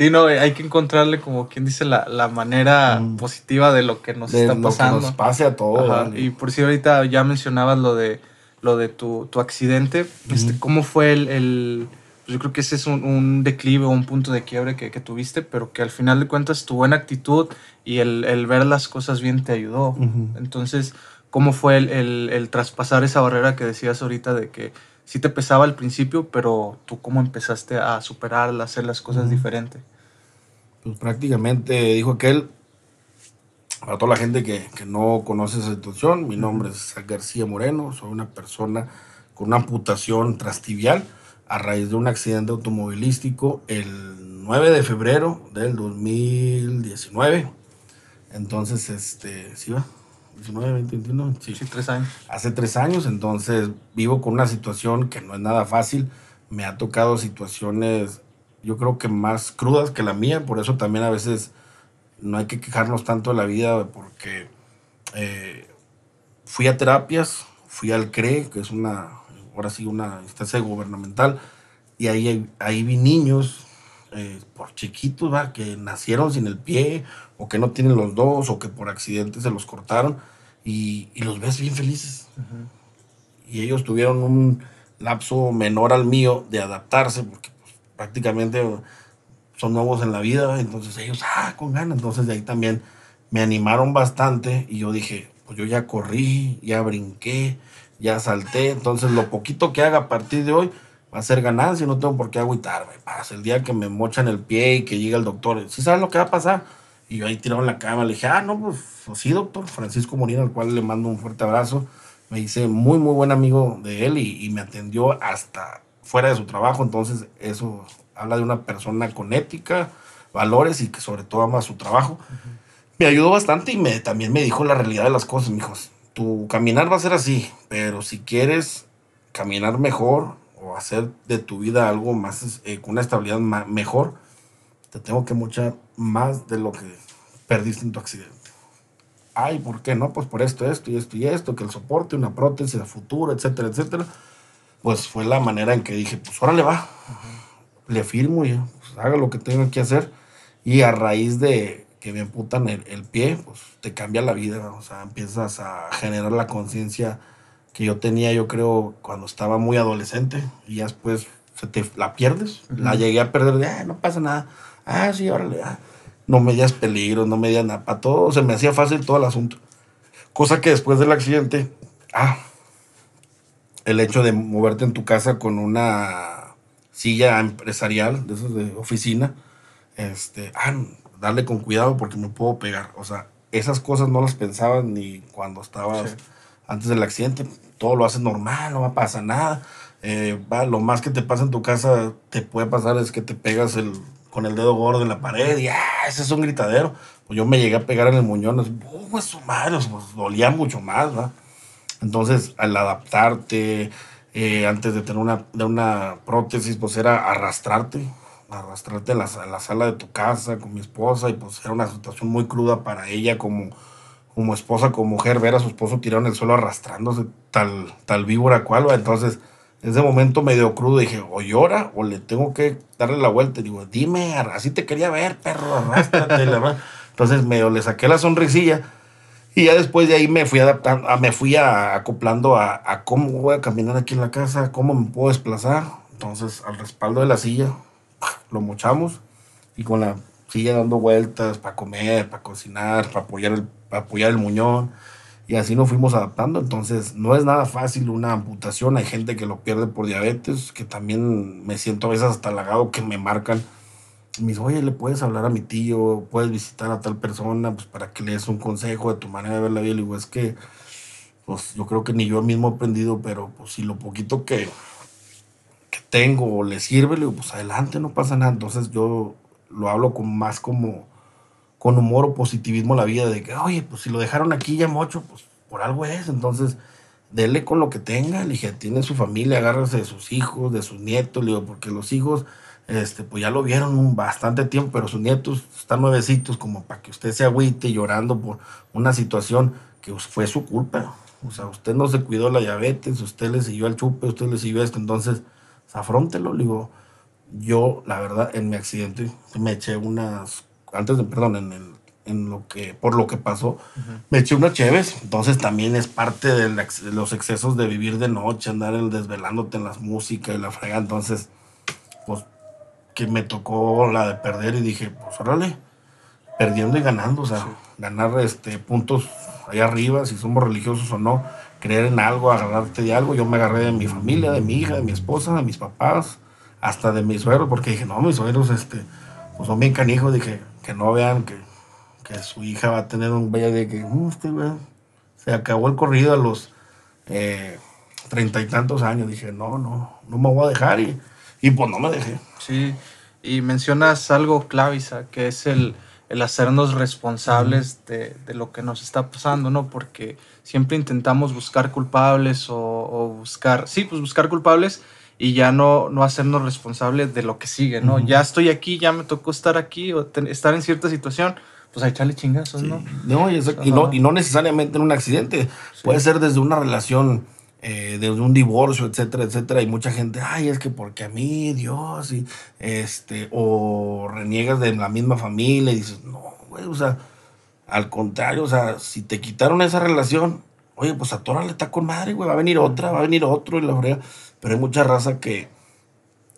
B: Sí, no, hay que encontrarle como quien dice la, la manera mm. positiva de lo que nos está pasando. Lo que
C: nos pase a todos.
B: Y por si ahorita ya mencionabas lo de lo de tu, tu accidente, este, ¿cómo fue el, el pues yo creo que ese es un, un declive o un punto de quiebre que, que, tuviste, pero que al final de cuentas tu buena actitud y el, el ver las cosas bien te ayudó. Entonces, ¿cómo fue el, el, el, traspasar esa barrera que decías ahorita de que sí te pesaba al principio, pero tú cómo empezaste a superarla, a hacer las cosas diferentes?
C: Pues prácticamente dijo aquel, para toda la gente que, que no conoce esa situación, mi nombre es García Moreno, soy una persona con una amputación trastibial a raíz de un accidente automovilístico el 9 de febrero del 2019. Entonces, este, ¿sí va? 19, 20, 21.
B: Sí. sí, tres años.
C: Hace tres años, entonces vivo con una situación que no es nada fácil. Me ha tocado situaciones, yo creo que más crudas que la mía, por eso también a veces no hay que quejarnos tanto de la vida, porque eh, fui a terapias, fui al CRE, que es una, ahora sí, una instancia gubernamental, y ahí, ahí vi niños eh, por chiquitos, ¿va? que nacieron sin el pie, o que no tienen los dos, o que por accidente se los cortaron, y, los ves bien felices. Y ellos tuvieron un lapso menor al mío de adaptarse, porque pues, prácticamente son nuevos en la vida, entonces ellos, ah, con ganas, entonces de ahí también me animaron bastante, y yo dije, pues yo ya corrí, ya brinqué, ya salté, entonces lo poquito que haga a partir de hoy, va a ser ganancia, no tengo por qué agüitarme. Pasa el día que me mochan el pie y que llega el doctor, ¿sí sabes lo que va a pasar? Y yo ahí tirado en la cama, le dije, ah, no, pues, sí, doctor, Francisco Molina, al cual le mando un fuerte abrazo. Me hice muy, muy buen amigo de él y, me atendió hasta fuera de su trabajo, entonces eso habla de una persona con ética, valores y que sobre todo ama su trabajo. Me ayudó bastante y me, también me dijo la realidad de las cosas, mijos. Tu caminar va a ser así, pero si quieres caminar mejor, o hacer de tu vida algo más, eh, con una estabilidad mejor, te tengo que mochar más de lo que perdiste en tu accidente. Ay, ¿por qué no? Pues por esto, esto y esto y esto, que el soporte, una prótesis a futuro, etcétera, etcétera. Pues fue la manera en que dije, pues órale va, le firmo y pues, haga lo que tenga que hacer. Y a raíz de que me amputan el, el pie, pues te cambia la vida, o sea, empiezas a generar la conciencia que yo tenía, yo creo, cuando estaba muy adolescente, y ya después se te la pierdes. La llegué a perder de, ah, no pasa nada. Ah, sí, órale, ah. no me digas peligro, no me digas nada. Para todo se me hacía fácil todo el asunto. Cosa que después del accidente, ah, el hecho de moverte en tu casa con una silla empresarial, de esos de oficina, este, ah, darle con cuidado porque me puedo pegar. O sea, esas cosas no las pensabas ni cuando estabas antes del accidente. Todo lo haces normal, no va a pasar nada. Eh, va, lo más que te pasa en tu casa te puede pasar es que te pegas el, con el dedo gordo en la pared y ah, ese es un gritadero. Pues yo me llegué a pegar en el muñón, es, oh, pues dolía mucho más, ¿va? Entonces, al adaptarte, eh, antes de tener una, de una prótesis, pues era arrastrarte, arrastrarte a la, la, sala de tu casa con mi esposa y pues era una situación muy cruda para ella como, como esposa, como mujer, ver a su esposo tirado en el suelo arrastrándose tal, tal víbora cual, entonces en ese momento medio crudo dije, o llora o le tengo que darle la vuelta. Y digo, dime, así te quería ver, perro, arrástrate. [laughs] Entonces medio le saqué la sonrisilla y ya después de ahí me fui adaptando, me fui acoplando a, a, cómo voy a caminar aquí en la casa, cómo me puedo desplazar. Entonces al respaldo de la silla lo mochamos y con la silla dando vueltas para comer, para cocinar, para apoyar el, para apoyar el muñón y así nos fuimos adaptando. Entonces, no es nada fácil una amputación. Hay gente que lo pierde por diabetes, que también me siento a veces hasta halagado que me marcan. Me dicen, oye, le puedes hablar a mi tío, puedes visitar a tal persona, pues para que le des un consejo de tu manera de ver la vida. Le digo, es que, pues yo creo que ni yo mismo he aprendido, pero pues si lo poquito que, que tengo le sirve, le digo, pues adelante, no pasa nada. Entonces yo lo hablo con más como con humor o positivismo la vida de que, oye, pues si lo dejaron aquí ya mocho, pues por algo es. Entonces, dele con lo que tenga. Le dije, tiene su familia, agárrese de sus hijos, de sus nietos. Le digo, porque los hijos, este, pues ya lo vieron un bastante tiempo, pero sus nietos están nuevecitos, como para que usted se agüite llorando por una situación que fue su culpa. O sea, usted no se cuidó la diabetes, usted le siguió al chupe, usted le siguió esto. Entonces, afrontelo. Le digo, yo, la verdad, en mi accidente me eché unas antes de, perdón, en, el, en lo que, por lo que pasó, me eché una Cheves. Entonces también es parte de, los excesos de vivir de noche, andar el desvelándote en las músicas y la frega. Entonces, pues, que me tocó la de perder y dije, pues, órale, perdiendo y ganando, o sea, ganar este, puntos ahí arriba, si somos religiosos o no, creer en algo, agarrarte de algo. Yo me agarré de mi familia, de mi hija, de mi esposa, de mis papás, hasta de mis suegros, porque dije, no, mis suegros, este, pues son bien canijos, dije, que no vean que, que su hija va a tener un vaya de que uh, este se acabó el corrido a los eh, treinta y tantos años. Dije, no, no, no me voy a dejar y, y pues no me dejé.
B: Sí, y mencionas algo clavisa, que es el, el hacernos responsables de, de, lo que nos está pasando, ¿no? Porque siempre intentamos buscar culpables o, o, buscar, sí, pues buscar culpables y ya no, no hacernos responsables de lo que sigue, ¿no? Ya estoy aquí, ya me tocó estar aquí o estar en cierta situación, pues a echarle chingazos, ¿no?
C: No, y, no, y no necesariamente en un accidente, puede ser desde una relación, eh, desde un divorcio, etcétera, etcétera, y mucha gente, ay, es que porque a mí, Dios, y este, o reniegas de la misma familia y dices, no, güey, o sea, al contrario, o sea, si te quitaron esa relación, oye, pues a Tora le está con madre, güey, va a venir otra, va a venir otro y la verdad pero hay mucha raza que,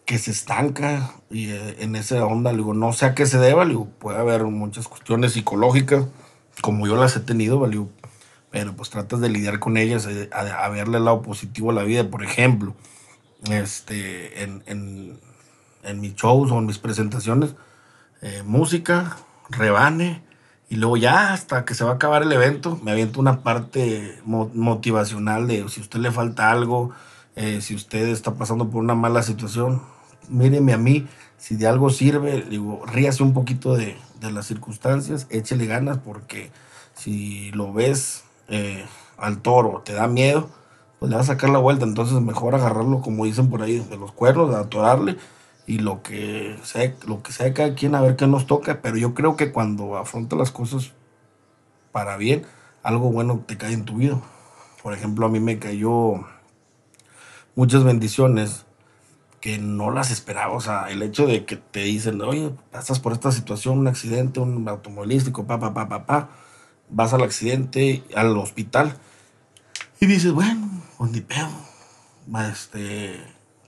C: que se estanca y eh, en esa onda, digo, no sé a qué se deba, digo, puede haber muchas cuestiones psicológicas, como yo las he tenido, digo, pero pues tratas de lidiar con ellas, eh, a, verle el lado positivo a la vida, por ejemplo, este, en, en, en mis shows o en mis presentaciones, eh, música, rebane, y luego ya hasta que se va a acabar el evento, me aviento una parte motivacional de si a usted le falta algo, eh, si usted está pasando por una mala situación, míreme a mí, si de algo sirve, digo, ríase un poquito de, de las circunstancias, échele ganas, porque si lo ves eh, al toro, te da miedo, pues le va a sacar la vuelta, entonces mejor agarrarlo, como dicen por ahí, de los cuernos, atorarle, y lo que sea, lo que sea cada quien a ver qué nos toca, pero yo creo que cuando afronta las cosas para bien, algo bueno te cae en tu vida. Por ejemplo, a mí me cayó muchas bendiciones que no las esperaba. O sea, el hecho de que te dicen, oye, pasas por esta situación, un accidente, un automovilístico, pa, pa, pa, pa, pa, vas al accidente, al hospital, y dices, bueno, pues ni pedo, este,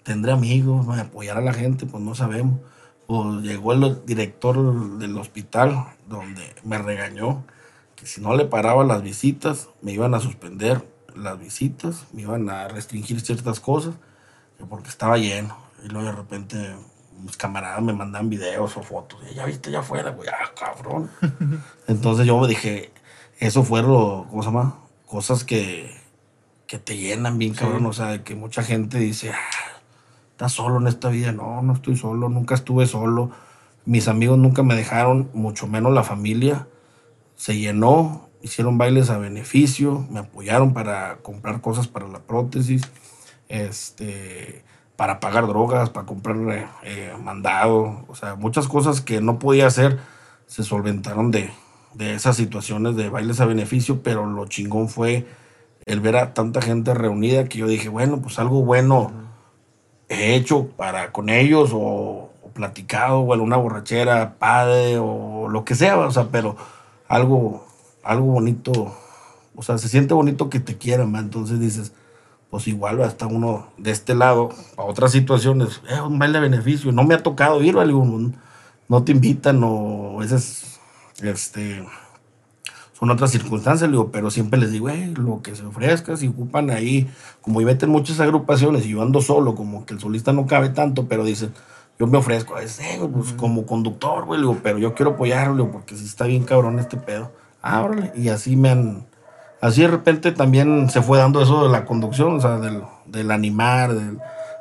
C: tendré amigos, voy a apoyar a la gente, pues no sabemos. Pues llegó el director del hospital donde me regañó que si no le paraba las visitas, me iban a suspender las visitas, me iban a restringir ciertas cosas, porque estaba lleno. Y luego de repente mis camaradas me mandan videos o fotos. ya viste, ya afuera, güey, ah, cabrón. [laughs] Entonces yo me dije, eso fue lo, ¿cómo se llama? Cosas que, que te llenan bien, cabrón. O sea, que mucha gente dice, ah, estás solo en esta vida. No, no estoy solo, nunca estuve solo. Mis amigos nunca me dejaron, mucho menos la familia. Se llenó, hicieron bailes a beneficio, me apoyaron para comprar cosas para la prótesis. Este para pagar drogas, para comprar eh, mandado, o sea, muchas cosas que no podía hacer se solventaron de, de esas situaciones de bailes a beneficio, pero lo chingón fue el ver a tanta gente reunida que yo dije, bueno, pues algo bueno he hecho para con ellos o, platicado o alguna borrachera, padre o lo que sea, o sea, pero algo, algo bonito, o sea, se siente bonito que te quieran, entonces dices, pues igual hasta uno de este lado, a otras situaciones, es un baile de beneficio, no me ha tocado ir, no te invitan o esas, este, son otras circunstancias, digo, pero siempre les digo, lo que se ofrezca, si ocupan ahí, como y meten muchas agrupaciones y yo ando solo, como que el solista no cabe tanto, pero dicen, yo me ofrezco, es, pues, como conductor, güey, pero yo quiero apoyarlo, porque si está bien cabrón este pedo, ah, y así me han así de repente también se fue dando eso de la conducción, o sea, del, animar,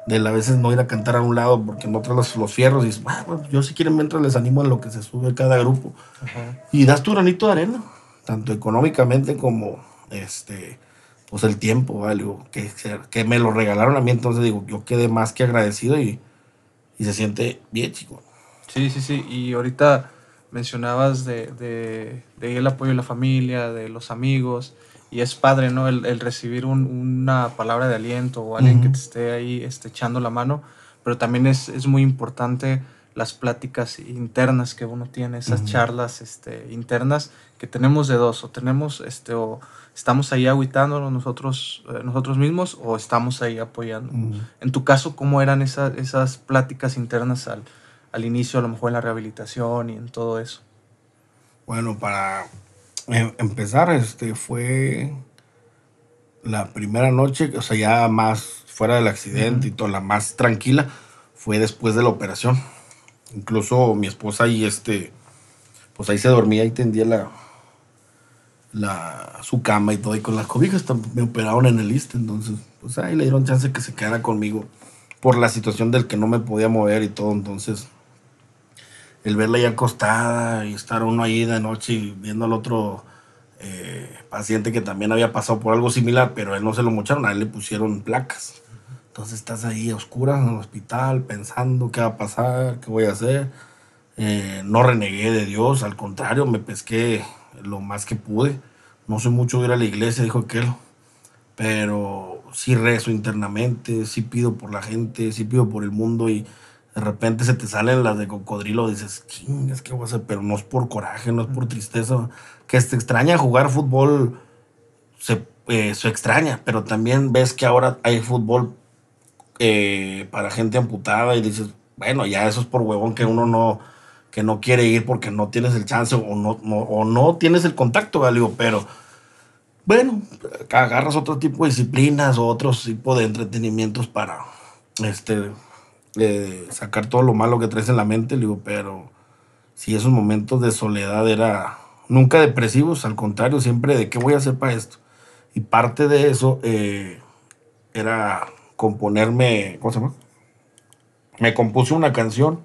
C: del, a veces no ir a cantar a un lado porque no traes los, fierros y dices, ah, pues yo si quieren mientras les animo a lo que se sube cada grupo. Y das tu granito de arena, tanto económicamente como este pues el tiempo, ¿vale? que, que me lo regalaron a mí, entonces digo, yo quedé más que agradecido y, y se siente bien, chico.
B: Sí, sí, sí, y ahorita mencionabas de, de, de, el apoyo de la familia, de los amigos, y es padre, ¿no? El, recibir una palabra de aliento o alguien que te esté ahí este, echando la mano, pero también es, es, muy importante las pláticas internas que uno tiene, esas charlas este, internas que tenemos de dos, o tenemos, este, o estamos ahí aguitándonos nosotros, eh, nosotros mismos, o estamos ahí apoyando. En tu caso, ¿cómo eran esas, esas pláticas internas al, al inicio, a lo mejor en la rehabilitación y en todo eso?
C: Bueno, para Em, empezar, este, fue la primera noche, o sea, ya más fuera del accidente y toda la más tranquila, fue después de la operación. Incluso mi esposa y este, pues ahí se dormía y tendía la, la, su cama y todo, y con las cobijas me operaron en el ISTE, entonces, pues ahí le dieron chance que se quedara conmigo por la situación del que no me podía mover y todo, entonces el verla ya acostada y estar uno ahí de noche viendo al otro eh, paciente que también había pasado por algo similar, pero él no se lo mocharon, a él le pusieron placas. Entonces estás ahí a oscuras en el hospital pensando qué va a pasar, qué voy a hacer. Eh, no renegué de Dios, al contrario, me pesqué lo más que pude. No soy mucho de ir a la iglesia, dijo aquel, pero sí rezo internamente, sí pido por la gente, sí pido por el mundo y de repente se te salen las de cocodrilo, dices, es que voy a hacer? Pero no es por coraje, no es por tristeza. Que te extraña jugar fútbol, se, eh, se extraña, pero también ves que ahora hay fútbol eh, para gente amputada y dices, bueno, ya eso es por huevón que uno no, que no quiere ir porque no tienes el chance o no, o no tienes el contacto, Galio, pero bueno, agarras otro tipo de disciplinas o otro tipo de entretenimientos para este sacar todo lo malo que traes en la mente, digo, pero si esos momentos de soledad era nunca depresivos, al contrario, siempre de qué voy a hacer para esto. Y parte de eso eh, era componerme, ¿cómo se llama? Me compuse una canción,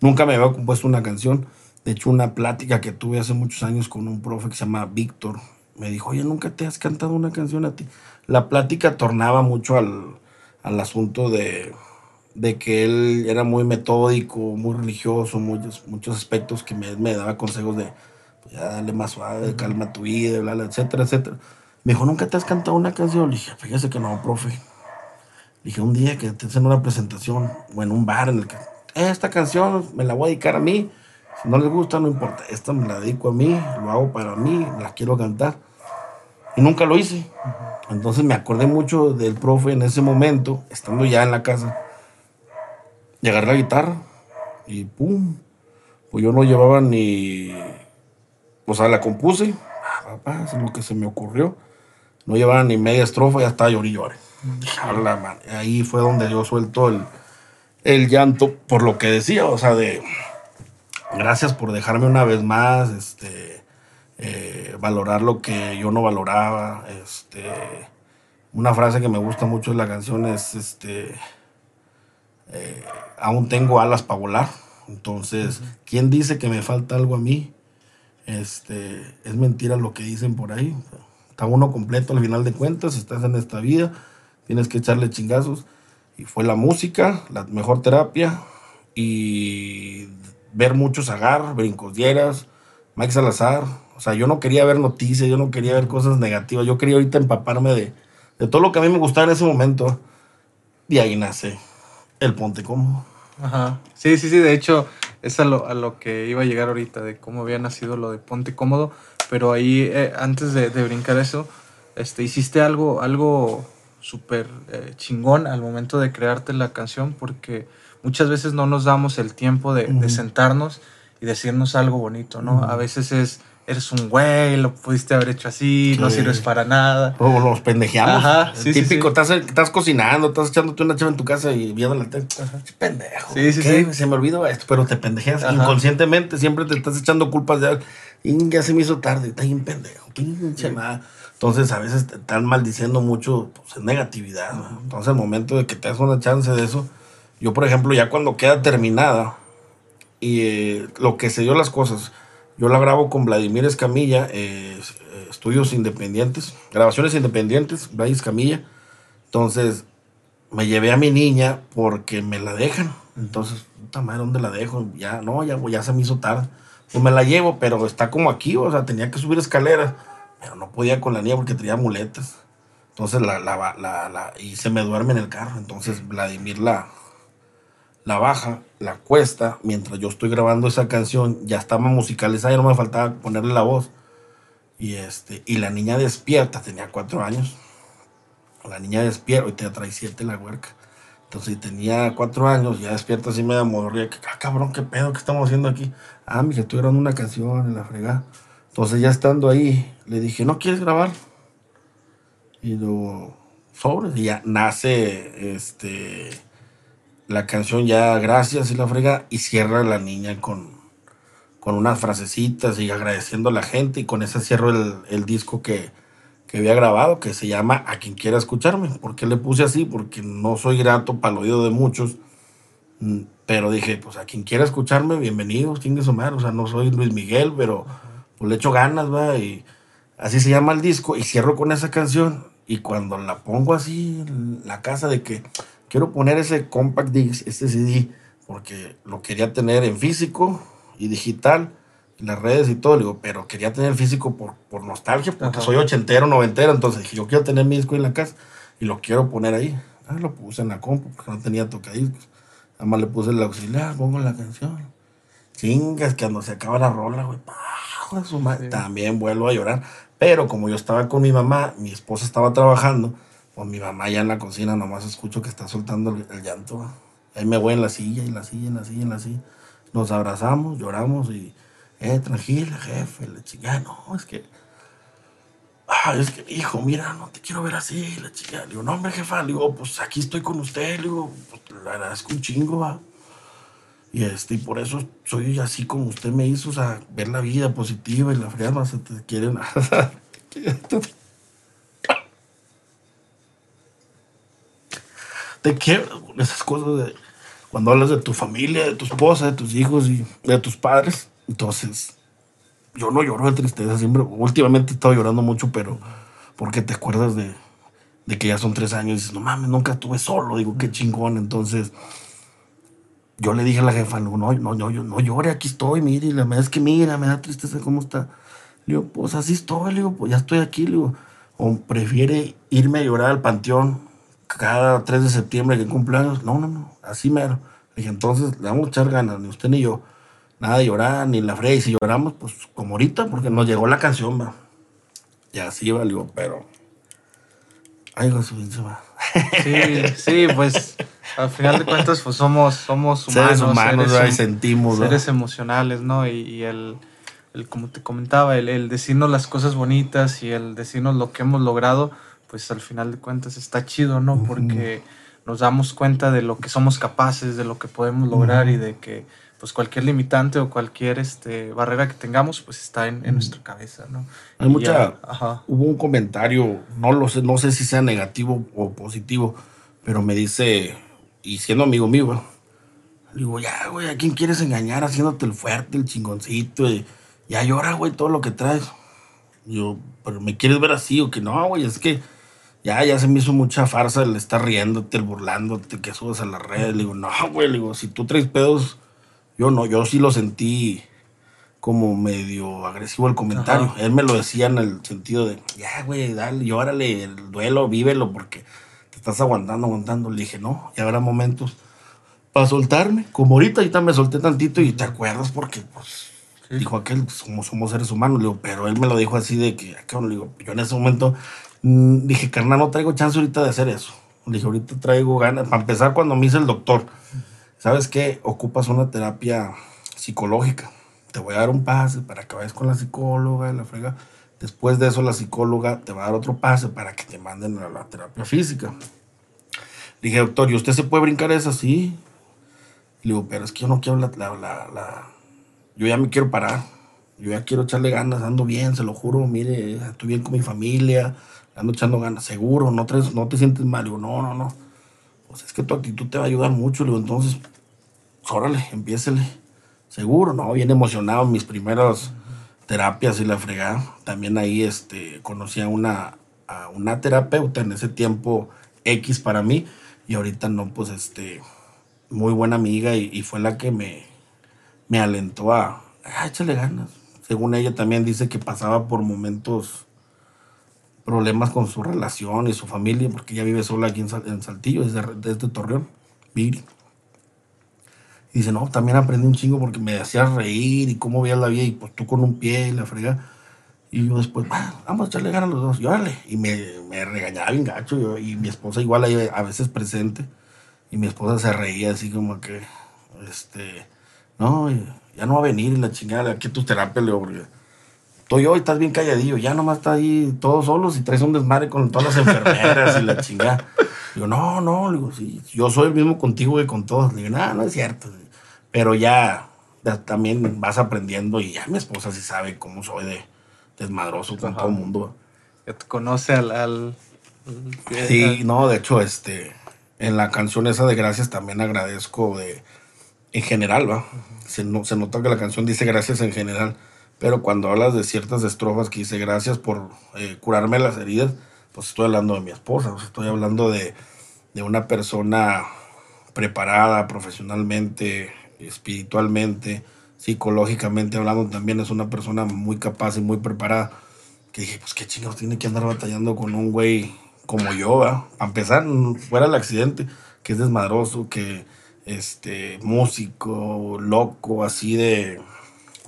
C: nunca me había compuesto una canción. De hecho, una plática que tuve hace muchos años con un profe que se llama Víctor, me dijo, oye, nunca te has cantado una canción a ti. La plática tornaba mucho al, al asunto de, de que él era muy metódico, muy religioso, muchos, muchos aspectos que me, me daba consejos de, pues ya dale más suave, calma tu vida, bla, bla, etcétera, etcétera. Me dijo, ¿nunca te has cantado una canción? Le dije, fíjese que no, profe. Le dije, un día que te hacen una presentación o en un bar en el que, esta canción me la voy a dedicar a mí. Si no les gusta, no importa. Esta me la dedico a mí, lo hago para mí, la quiero cantar. Y nunca lo hice. Entonces me acordé mucho del profe en ese momento, estando ya en la casa y agarré la guitarra y pum. Pues yo no llevaba ni. O sea, la compuse, papá, es lo que se me ocurrió. No llevaba ni media estrofa, ya estaba llori llore. Ahí fue donde yo suelto el, el llanto por lo que decía, o sea, de gracias por dejarme una vez más, este, eh, valorar lo que yo no valoraba, este, una frase que me gusta mucho de la canción es, este, eh, aún tengo alas para volar, entonces, ¿quién dice que me falta algo a mí? Este, es mentira lo que dicen por ahí. Está uno completo al final de cuentas, estás en esta vida, tienes que echarle chingazos. Y fue la música, la mejor terapia y ver muchos agar, brincosieras, Mike Salazar. O sea, yo no quería ver noticias, yo no quería ver cosas negativas, yo quería ahorita empaparme de, de todo lo que a mí me gustaba en ese momento. Y ahí nace el Ponte Cómodo.
B: Ajá. Sí, sí, sí. De hecho, es a lo, a lo que iba a llegar ahorita, de cómo había nacido lo de Ponte Cómodo. Pero ahí, eh, antes de, de, brincar eso, este, hiciste algo, algo súper eh, chingón al momento de crearte la canción, porque muchas veces no nos damos el tiempo de, de sentarnos y decirnos algo bonito, ¿no? A veces es eres un güey, lo pudiste haber hecho así, no sirves para nada.
C: O nos pendejeamos. Ajá, sí, Típico, Estás, estás, cocinando, estás echándote una chava en tu casa y viendo la tele. Pendejo. Sí, sí, sí. Se me olvidó esto, pero te pendejeas. Inconscientemente siempre te estás echando culpas de ya se me hizo tarde, está bien pendejo. Pinche madre. Entonces a veces te están maldiciendo mucho, pues es negatividad. Entonces al momento de que te das una chance de eso, yo por ejemplo ya cuando queda terminada y eh, lo que se dio las cosas, yo la grabo con Vladimir Escamilla, eh, estudios independientes, grabaciones independientes, Vladimir Escamilla. Entonces, me llevé a mi niña porque me la dejan. Entonces, puta madre, ¿dónde la dejo? Ya, no, ya, ya se me hizo tarde. Pues me la llevo, pero está como aquí, o sea, tenía que subir escaleras, no podía con la niña porque tenía muletas. Entonces, la, la, la, y se me duerme en el carro. Entonces, Vladimir la, la baja, la cuesta, mientras yo estoy grabando esa canción, ya estaba musicalizada, ya no me faltaba ponerle la voz. Y, este, y la niña despierta, tenía cuatro años. La niña despierta, hoy te trae siete la huerca. Entonces, tenía cuatro años, ya despierta así me morría. Ah, cabrón, qué pedo, ¿qué estamos haciendo aquí? Ah, mija, estoy grabando una canción en la fregada. Entonces, ya estando ahí, le dije, ¿no quieres grabar? Y luego, sobre, y ya nace este la canción ya gracias y la frega y cierra la niña con, con unas frasecitas y agradeciendo a la gente y con ese cierro el, el disco que, que, había grabado que se llama A quien quiera escucharme. ¿Por qué le puse así? Porque no soy grato para el oído de muchos, mm, pero dije, pues a quien quiera escucharme, bienvenido, chingue su o sea, no soy Luis Miguel, pero pues le echo ganas, va, y así se llama el disco y cierro con esa canción y cuando la pongo así en la casa de que quiero poner ese compact disc, este CD, porque lo quería tener en físico y digital, en las redes y todo, digo, pero quería tener físico por, por nostalgia, porque soy ochentero, noventero, entonces dije, yo quiero tener mi disco en la casa y lo quiero poner ahí. Ah, lo puse en la compu, porque no tenía tocadiscos. Nada más le puse el auxiliar, pongo la canción. Chingas, que cuando se acaba la rola, güey, también vuelvo a llorar. Pero como yo estaba con mi mamá, mi esposa estaba trabajando, o mi mamá ya en la cocina nomás escucho que está soltando el, llanto. Ahí me voy en la silla, y la silla, en la silla, en la silla. Nos abrazamos, lloramos y, eh, tranquila, jefe, le chica, no, es que, ah, es que, hijo, mira, no te quiero ver así, la chica. Le digo, no, hombre, jefa, le digo, pues aquí estoy con usted, le digo, pues le agradezco un chingo, va. Y, este, y por eso soy así como usted me hizo, o sea, ver la vida positiva y la más se te quieren. [laughs] te quiero esas cosas de cuando hablas de tu familia, de tu esposa, de tus hijos y de tus padres. Entonces, yo no lloro de tristeza siempre. Últimamente he estado llorando mucho, pero porque te acuerdas de, de que ya son tres años y dices, no mames, nunca estuve solo. Digo, qué chingón. Entonces, yo le dije a la jefa, no, no, no, no, no llore, aquí estoy, mire. Y la verdad es que mira, me da tristeza cómo está. Le digo, pues así estoy, le digo, pues ya estoy aquí, le digo. O prefiere irme a llorar al panteón cada 3 de septiembre que cumpleaños. No, no, no, así mero. Le dije, entonces le vamos a echar ganas, ni usted ni yo. Nada de llorar, ni la Frey. Si lloramos, pues como ahorita, porque nos llegó la canción, va. Y así valió, pero. Ay, su va.
B: Sí, sí, pues al final de cuentas, pues somos, somos [laughs] humanos.
C: Seres humanos, seres, sentimos,
B: Seres emocionales, ¿no? Y, y el el como te comentaba, el, el decirnos las cosas bonitas y el decirnos lo que hemos logrado, pues al final de cuentas está chido, ¿no? Porque nos damos cuenta de lo que somos capaces, de lo que podemos lograr y de que pues cualquier limitante o cualquier este, barrera que tengamos, pues está en, en nuestra cabeza, ¿no?
C: Hay mucha... hubo un comentario, no lo sé, no sé si sea negativo o positivo, pero me dice, y siendo amigo mío, le digo, ya, güey, ¿a quién quieres engañar haciéndote el fuerte, el chingoncito? Y, ya llora, güey, todo lo que traes. yo, pero ¿me quieres ver así o que no, güey? Es que ya, ya se me hizo mucha farsa el estar riéndote, el burlándote, que subes a la red. Le digo, no, güey, le digo, si tú traes pedos, yo no, yo sí lo sentí como medio agresivo el comentario. Él me lo decía en el sentido de, ya, güey, dale, llórale el duelo, vívelo, porque estás aguantando, aguantando. Le dije, no, y habrá momentos para soltarme. Como ahorita, ahorita me solté tantito y te acuerdas porque, pues, dijo aquel, somos, somos seres humanos. Le digo, pero él me lo dijo así de que, le digo, yo en ese momento Mm, dije, carnal, no traigo chance ahorita de hacer eso. Le dije, ahorita traigo ganas. Para empezar, cuando me hice el doctor, ¿sabes qué? Ocupas una terapia psicológica. Te voy a dar un pase para que vayas con la psicóloga y la frega. Después de eso, la psicóloga te va a dar otro pase para que te manden a la terapia física. Le dije, doctor, ¿y usted se puede brincar esa? Sí. Le digo, pero es que yo no quiero la, la, la, Yo ya me quiero parar. Yo ya quiero echarle ganas, ando bien, se lo juro. Mire, estoy bien con mi familia ando echando ganas, seguro, no, no te sientes mal. Digo, no, no, no. Pues es que tu actitud te va a ayudar mucho. digo, entonces, pues, órale, empiésele. Seguro, no, bien emocionado mis primeras terapias y la fregada. También ahí este, conocí a una, una terapeuta en ese tiempo X para mí. Y ahorita no, pues este, muy buena amiga y, fue la que me, me alentó a, échale ganas. Según ella también dice que pasaba por momentos problemas con su relación y su familia, porque ella vive sola aquí en, Saltillo, desde, desde Torreón, Y dice, no, también aprendí un chingo porque me hacía reír y cómo veía la vida y pues tú con un pie y la frega. Y yo después, vamos a echarle ganas los dos, llórale. Y me, regañaba bien gacho y mi esposa igual ahí a veces presente. Y mi esposa se reía así como que, este, no, ya no va a venir la chingada, aquí tu terapia, le digo, estoy hoy, estás bien calladillo, ya nomás está ahí todos solos y traes un desmadre con todas las enfermeras y la chingada. Digo, no, no, digo, sí, yo soy el mismo contigo y con todos. digo, no, no es cierto. Pero ya, también vas aprendiendo y ya mi esposa sí sabe cómo soy de desmadroso con todo el mundo.
B: Ya te conoce al,
C: sí, no, de hecho, este, en la canción esa de Gracias también agradezco de, en general, ¿va? se, no, se nota que la canción dice gracias en general pero cuando hablas de ciertas estrofas que dice gracias por eh, curarme las heridas, pues estoy hablando de mi esposa, estoy hablando de, una persona preparada profesionalmente, espiritualmente, psicológicamente hablando también es una persona muy capaz y muy preparada. Que dije, pues qué chingados tiene que andar batallando con un güey como yo, ¿va? A empezar, fuera el accidente, que es desmadroso, que este músico, loco, así de,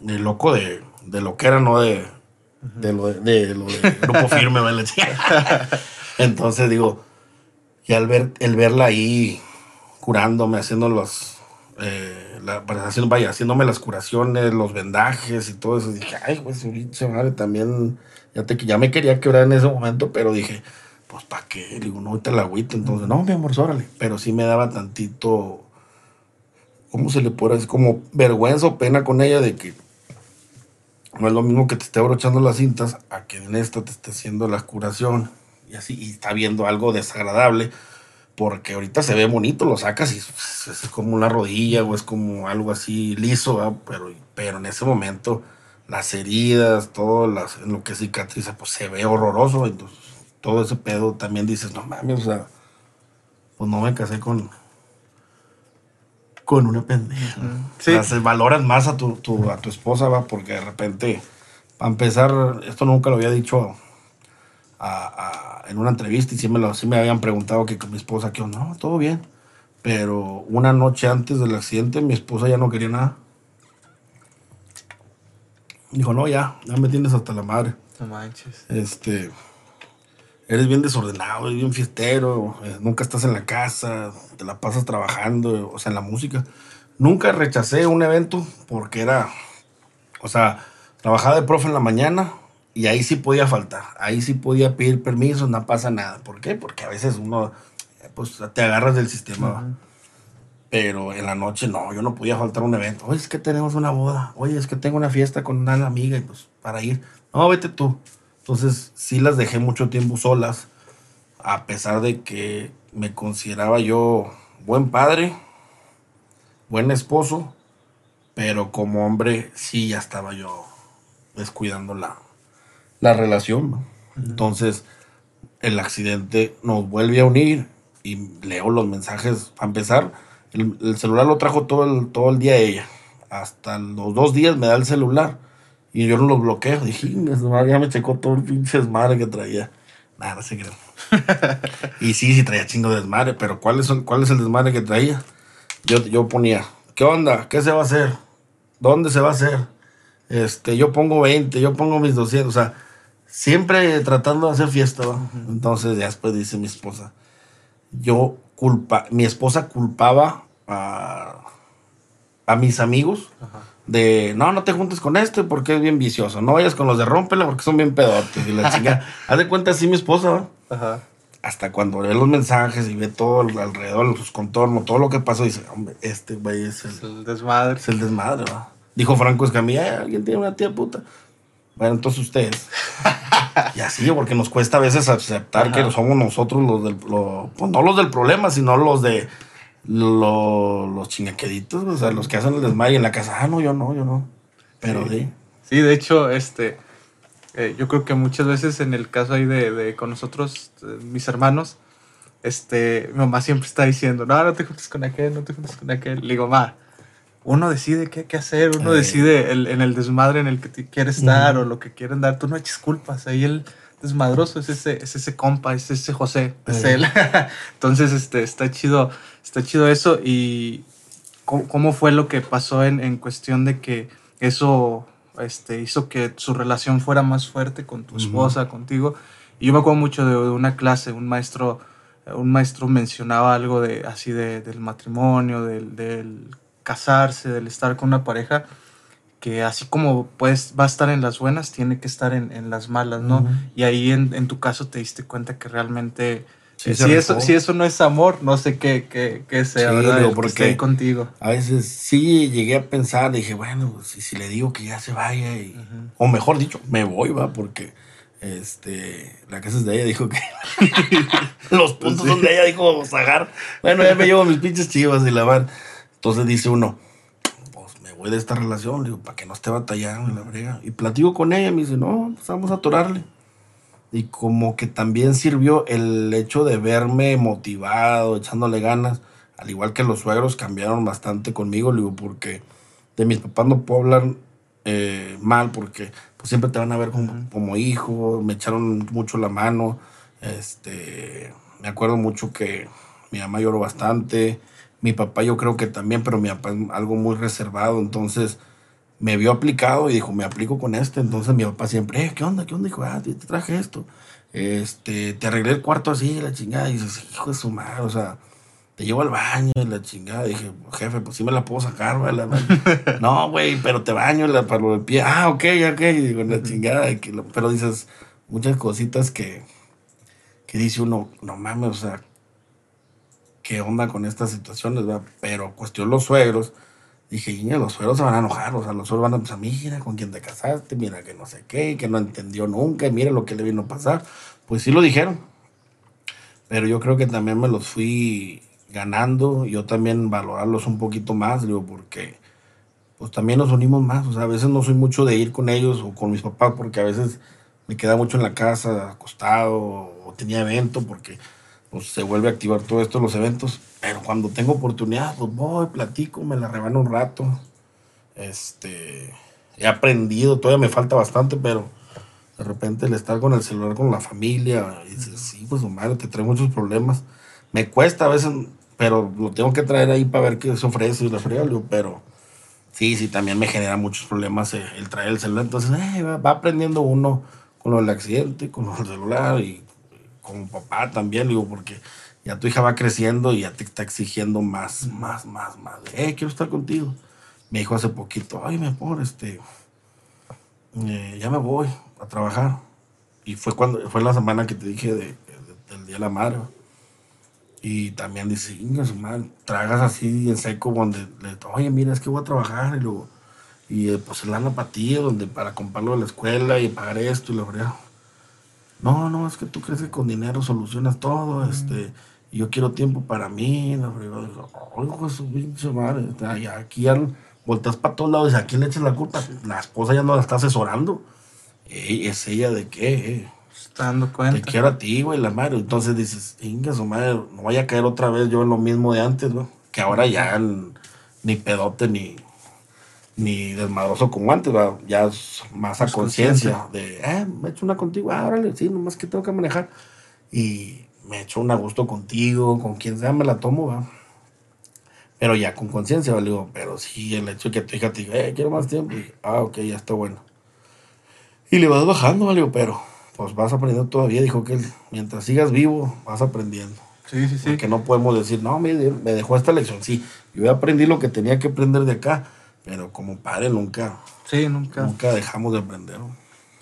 C: de loco de, de lo que era, no de, de, lo, de, lo de grupo [laughs] firme, ¿vale? [laughs] Entonces digo, y al ver, el verla ahí curándome, haciendo los, eh, la, haciendo, vaya, haciéndome las curaciones, los vendajes y todo eso, dije, ay, pues su madre también, ya, te, ya me quería quebrar en ese momento, pero dije, pues ¿para qué? Digo, no, ahorita la agüita, entonces, no, mi amor, órale. Pero sí me daba tantito, ¿cómo se le puede decir? Como vergüenza o pena con ella de que no es lo mismo que te esté abrochando las cintas a que en esta te esté haciendo la curación y así, y está viendo algo desagradable, porque ahorita se ve bonito, lo sacas y es como una rodilla o es como algo así liso, pero, pero en ese momento las heridas, todo las, en lo que cicatriza, pues se ve horroroso, entonces todo ese pedo también dices, no mames, o sea, pues no me casé con, con una pendeja. Sí. valoras más a tu, a tu esposa, va, porque de repente, para empezar, esto nunca lo había dicho en una entrevista y sí me, lo, sí me habían preguntado que con mi esposa, que no, todo bien. Pero una noche antes del accidente, mi esposa ya no quería nada. Dijo, no, ya, ya me tienes hasta la madre.
B: No manches.
C: Este, eres bien desordenado, eres bien fiestero, eh, nunca estás en la casa, te la pasas trabajando, o sea, en la música. Nunca rechacé un evento porque era, o sea, trabajaba de profe en la mañana y ahí sí podía faltar. Ahí sí podía pedir permiso, no pasa nada. ¿Por qué? Porque a veces uno, pues te agarras del sistema. Pero en la noche no, yo no podía faltar un evento. Oye, es que tenemos una boda. Oye, es que tengo una fiesta con una amiga y pues para ir. No, vete tú. Entonces sí las dejé mucho tiempo solas, a pesar de que me consideraba yo buen padre, buen esposo, pero como hombre sí ya estaba yo descuidando la, la relación. ¿no? Entonces el accidente nos vuelve a unir y leo los mensajes. A empezar, el, el celular lo trajo todo el, todo el día ella. Hasta los dos días me da el celular y yo no lo bloqueo. Dije, "Inga su madre, ya me checó todo el pinche desmadre que traía. Nada, se creo. [laughs] y sí, sí traía chingo de desmadre, pero ¿cuál es, el- ¿cuál es el desmadre que traía? Yo, yo ponía, ¿qué onda? ¿Qué se va a hacer? ¿Dónde se va a hacer? Este, yo pongo 20, yo pongo mis 200, o sea, siempre tratando de hacer fiesta. Entonces ya después dice mi esposa, yo culpa, mi esposa culpaba a, a mis amigos de, no, no te juntes con este porque es bien vicioso, no vayas con los de Rómpela porque son bien pedotes y la [laughs] chingada. Haz de cuenta así mi esposa, hasta cuando ve los mensajes y ve todo alrededor, sus contornos, todo lo que pasó, dice, hombre, este güey es el,
B: Es el desmadre.
C: es el desmadre, ¿va? Dijo Franco Escamilla, "Eh, alguien tiene una tía puta. Bueno, entonces ustedes. Y así, porque nos cuesta a veces aceptar que somos nosotros los del, pues no los del problema, sino los de lo- los chingaqueditos, o sea, los que hacen el desmadre en la casa. Ah, no, yo no, yo no. Pero sí.
B: Sí, de hecho, este, eh, yo creo que muchas veces en el caso ahí de, de con nosotros, eh, mis hermanos, este, mi mamá siempre está diciendo, no, no te juntes con aquel, no te juntes con aquel. Le digo, ma, uno decide qué, qué hacer, uno
C: Eh.
B: decide el- en el desmadre en el que te quiere estar o lo que quieren dar. Tú no eches culpas, ahí el desmadroso es ese, es ese compa, es ese José, es
C: Eh.
B: él. [laughs] Entonces, este, está chido, está chido eso y cómo, cómo fue lo que pasó en, en cuestión de que eso este, hizo que su relación fuera más fuerte con tu esposa, contigo. Y yo me acuerdo mucho de, de una clase, un maestro, un maestro mencionaba algo de así de, del matrimonio, del, del casarse, del estar con una pareja, que así como pues va a estar en las buenas, tiene que estar en, en las malas, ¿no?
C: Ujú.
B: Y ahí en, en tu caso te diste cuenta que realmente
C: Sí
B: eh, si, eso, si eso no es amor, no sé qué, qué, qué sea,
C: Sí,
B: ¿verdad?
C: digo,
B: El que
C: porque-
B: esté contigo.
C: A veces sí llegué a pensar, dije, bueno, pues, si, si le digo que ya se vaya, y, o mejor dicho, me voy, va, porque este, la casa es de ella, dijo que [laughs] [laughs] los puntos son de ella, dijo Zagar. Bueno, ya me llevo mis pinches chivas y la van. Entonces dice uno, pues me voy de esta relación, digo, para que no esté batallando y la brega. Y platico con ella, me dice, no, pues vamos a atorarle. Y como que también sirvió el hecho de verme motivado, echándole ganas. Al igual que los suegros cambiaron bastante conmigo, digo, porque de mis papás no puedo hablar eh, mal, porque pues siempre te van a ver como, como hijo, me echaron mucho la mano. Este, me acuerdo mucho que mi mamá lloró bastante, mi papá yo creo que también, pero mi papá es algo muy reservado, entonces me vio aplicado y dijo, me aplico con este. Entonces mi papá siempre, eh, ¿qué onda? ¿Qué onda? Dijo, ah, te traje esto. Este, te arreglé el cuarto así, la chingada. Y dices, hijo de su madre, o sea, te llevo al baño, y la chingada. dije, jefe, pues sí me la puedo sacar, la- [laughs] no, güey, pero te baño la, para lo del pie. Ah, ok, ok. Y digo, la chingada. pero dices, muchas cositas que, que dice uno, no mames, o sea, qué onda con estas situaciones, ¿verdad? Pero cuestión los suegros, dije, "Iña, los suegros se van a enojar, o sea, los suegros van a pensar, mira con quién te casaste, mira que no sé qué, que no entendió nunca, y mira lo que le vino a pasar. Pues sí lo dijeron, pero yo creo que también me los fui ganando, yo también valorarlos un poquito más, digo, porque pues también nos unimos más, o sea, a veces no soy mucho de ir con ellos o con mis papás, porque a veces me quedaba mucho en la casa, acostado, o tenía evento, porque pues se vuelve a activar todo esto, los eventos. Pero cuando tengo oportunidad, pues voy, platico, me la rebano un rato. Este, he aprendido, todavía me falta bastante, pero de repente el estar con el celular con la familia, y dices, sí, pues madre, te trae muchos problemas. Me cuesta a veces, pero lo tengo que traer ahí para ver qué se ofrece y la digo, pero sí, sí, también me genera muchos problemas eh, el traer el celular. Entonces, eh, va, va aprendiendo uno con lo del accidente, con lo del celular y como papá también, digo, porque ya tu hija va creciendo y ya te está exigiendo más, más, más, más. Eh, quiero estar contigo. Me dijo hace poquito, ay, mi amor, este, eh, ya me voy a trabajar. Y fue cuando fue la semana que te dije de, del Día de la Madre. Y también dice, Inga, madre, tragas así en seco, donde le oye, mira, es que voy a trabajar. Y luego, y eh, pues para ti, donde para comprarlo de la escuela y pagar esto y lo verdad. No, no, es que tú crees que con dinero solucionas todo, este, y yo quiero tiempo para mí, la verdad. Oye, su pinche madre, aquí ya volteas para todos lados y a quién le echas la culpa. La esposa ya no la está asesorando. ¿Es ella de qué?
B: Está dando cuenta.
C: Te quiero a ti, güey, la madre. Entonces dices, inga su madre, no vaya a caer otra vez yo en lo mismo de antes, güey. Que ahora ya ni pedote ni, ni desmadroso como antes, ¿verdad? ya más a conciencia de, eh, me echo una contigo, ah, órale, sí, nomás que tengo que manejar. Y me echo un a gusto contigo, con quien sea, me la tomo, ¿verdad? Pero ya con conciencia, digo, pero sí, el hecho de que tu hija te diga, eh, quiero más tiempo, y, ah, ok, ya está bueno. Y le vas bajando, ¿vale? pero pues vas aprendiendo todavía, dijo que mientras sigas vivo, vas aprendiendo.
B: Sí, sí, sí.
C: Porque no podemos decir, no, me, me dejó esta lección. Sí, yo aprendí lo que tenía que aprender de acá, pero como padre nunca,
B: sí, nunca.
C: nunca dejamos de aprender.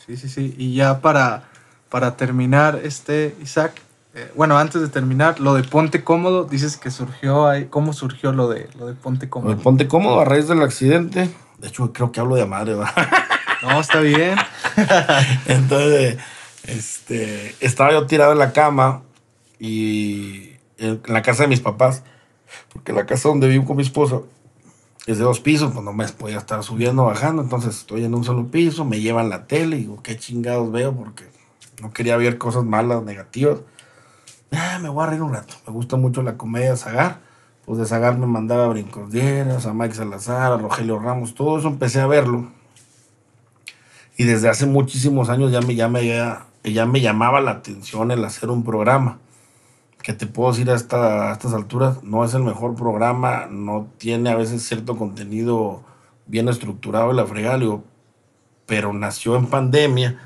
B: Sí, sí, sí. Y ya para, para terminar, este, Isaac, eh, bueno, antes de terminar, lo de Ponte Cómodo, dices que surgió ahí, ¿cómo surgió lo de, lo de Ponte Cómodo?
C: Lo de Ponte Cómodo a raíz del accidente, de hecho creo que hablo de madre, ¿va? [laughs]
B: No, está bien. [laughs]
C: Entonces, este, estaba yo tirado en la cama y en la casa de mis papás, porque la casa donde vivo con mi esposa es de dos pisos, pues no me podía estar subiendo bajando, entonces estoy en un solo piso, me llevan la tele y digo, qué chingados veo, porque no quería ver cosas malas, negativas. Ah, me voy a reír un rato. Me gusta mucho la comedia Zagar. Pues de Zagar me mandaba a Brincos Dieras, a Mike Salazar, a Rogelio Ramos, todo eso empecé a verlo. Y desde hace muchísimos años ya me, ya me, ya, me llamaba la atención el hacer un programa. Que te puedo decir a, esta, estas alturas, no es el mejor programa, no tiene a veces cierto contenido bien estructurado y la fregada, pero nació en pandemia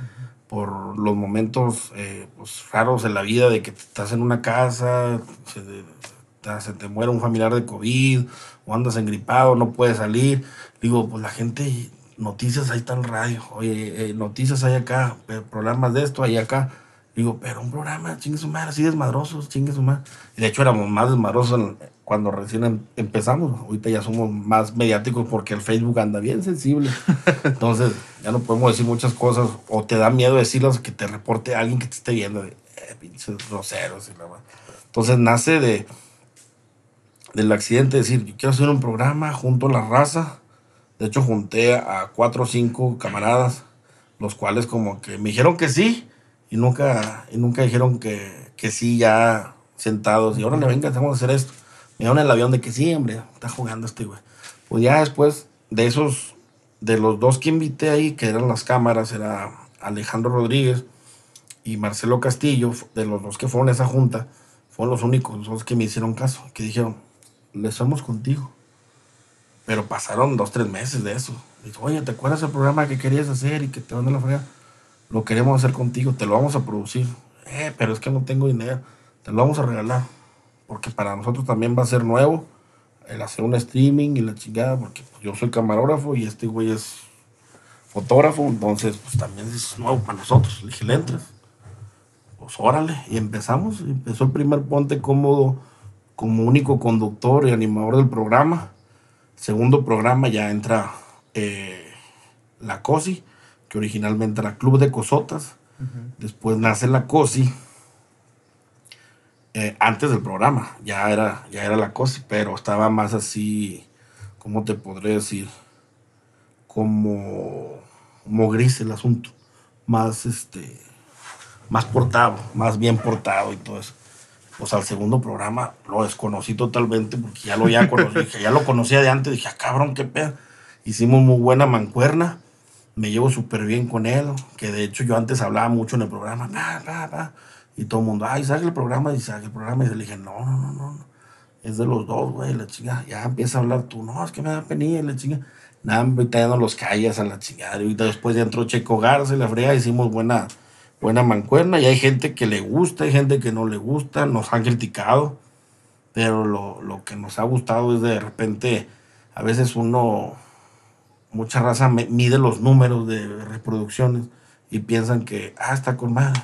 C: por los momentos eh, pues, raros en la vida de que estás en una casa, se, te muere un familiar de COVID o andas engripado, no puedes salir. Digo, pues la gente, noticias hay tan radio, oye, eh, noticias hay acá, programas de esto hay acá. Digo, pero un programa, chingue su madre, así desmadrosos, chingue su madre. Y de hecho éramos más desmadrosos cuando recién em, empezamos. Ahorita ya somos más mediáticos porque el Facebook anda bien sensible. [laughs] Entonces, ya no podemos decir muchas cosas. O te da miedo decirlas que te reporte alguien que te esté viendo. De, eh, pinches groseros. Entonces, nace de del accidente. Decir, yo quiero hacer un programa junto a la raza. De hecho, junté a cuatro o cinco camaradas, los cuales como que me dijeron que sí y nunca, y nunca dijeron que, que sí ya sentados y ahora le venga, vamos a hacer esto. Me dieron el avión de que sí, hombre, está jugando este güey. Pues ya después de esos, de los dos que invité ahí, que eran las cámaras, era Alejandro Rodríguez y Marcelo Castillo, de los dos que fueron a esa junta, fueron los únicos dos que me hicieron caso, que dijeron, le somos contigo. Pero pasaron dos, tres meses de eso. Dijo, oye, ¿te acuerdas el programa que querías hacer y que te van a la fregada? Lo queremos hacer contigo, te lo vamos a producir. Eh, pero es que no tengo dinero, te lo vamos a regalar. Porque para nosotros también va a ser nuevo el hacer un streaming y la chingada, porque yo soy camarógrafo y este güey es fotógrafo, entonces pues también es nuevo para nosotros. Le dije, ¿le entras? Pues órale, y empezamos. Empezó el primer Ponte Cómodo como único conductor y animador del programa. Segundo programa ya entra eh, la COSI que originalmente era Club de Cosotas. Después nace la COSI. Eh, antes del programa, ya era, ya era la COSI, pero estaba más así, ¿cómo te podré decir? Como, como gris el asunto. Más este más portado, más bien portado y todo eso. Pues al segundo programa lo desconocí totalmente porque ya lo ya [laughs] conocí, ya lo conocía de antes, dije, ah, cabrón, qué pedo. Hicimos muy buena mancuerna me llevo súper bien con él, que de hecho yo antes hablaba mucho en el programa, y todo el mundo, ay, saque el programa, y saque el programa, y le dije, no, no, no, no, es de los dos, güey, la chinga, ya empieza a hablar tú, no, es que me da penilla, la chinga, nada, ahorita ya no los callas a la chingada, y después ya entró Checo Garza y la fría, hicimos buena, buena mancuerna, y hay gente que le gusta, hay gente que no le gusta, nos han criticado, pero lo, lo que nos ha gustado es de repente, a veces uno mucha raza mide los números de reproducciones y piensan que, ah, está con madre.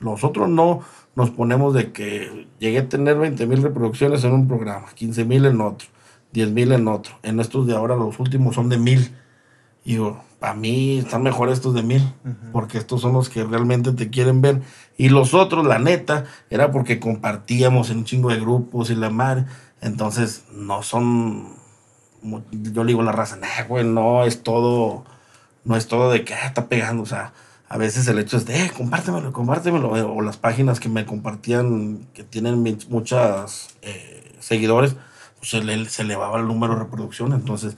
C: Nosotros no nos ponemos de que llegué a tener 20 mil reproducciones en un programa, 15 mil en otro, 10 mil en otro. En estos de ahora, los últimos son de mil. Y digo, para mí están mejor estos de mil, porque estos son los que realmente te quieren ver. Y los otros, la neta, era porque compartíamos en un chingo de grupos y la madre. Entonces, no son. Yo le digo la raza, nah, güey, no es todo. No es todo de que ah, está pegando. O sea, a veces el hecho es de, eh, compártemelo, compártemelo. Eh, o las páginas que me compartían, que tienen muchas eh, seguidores, pues se, le, se elevaba el número de reproducción. Entonces,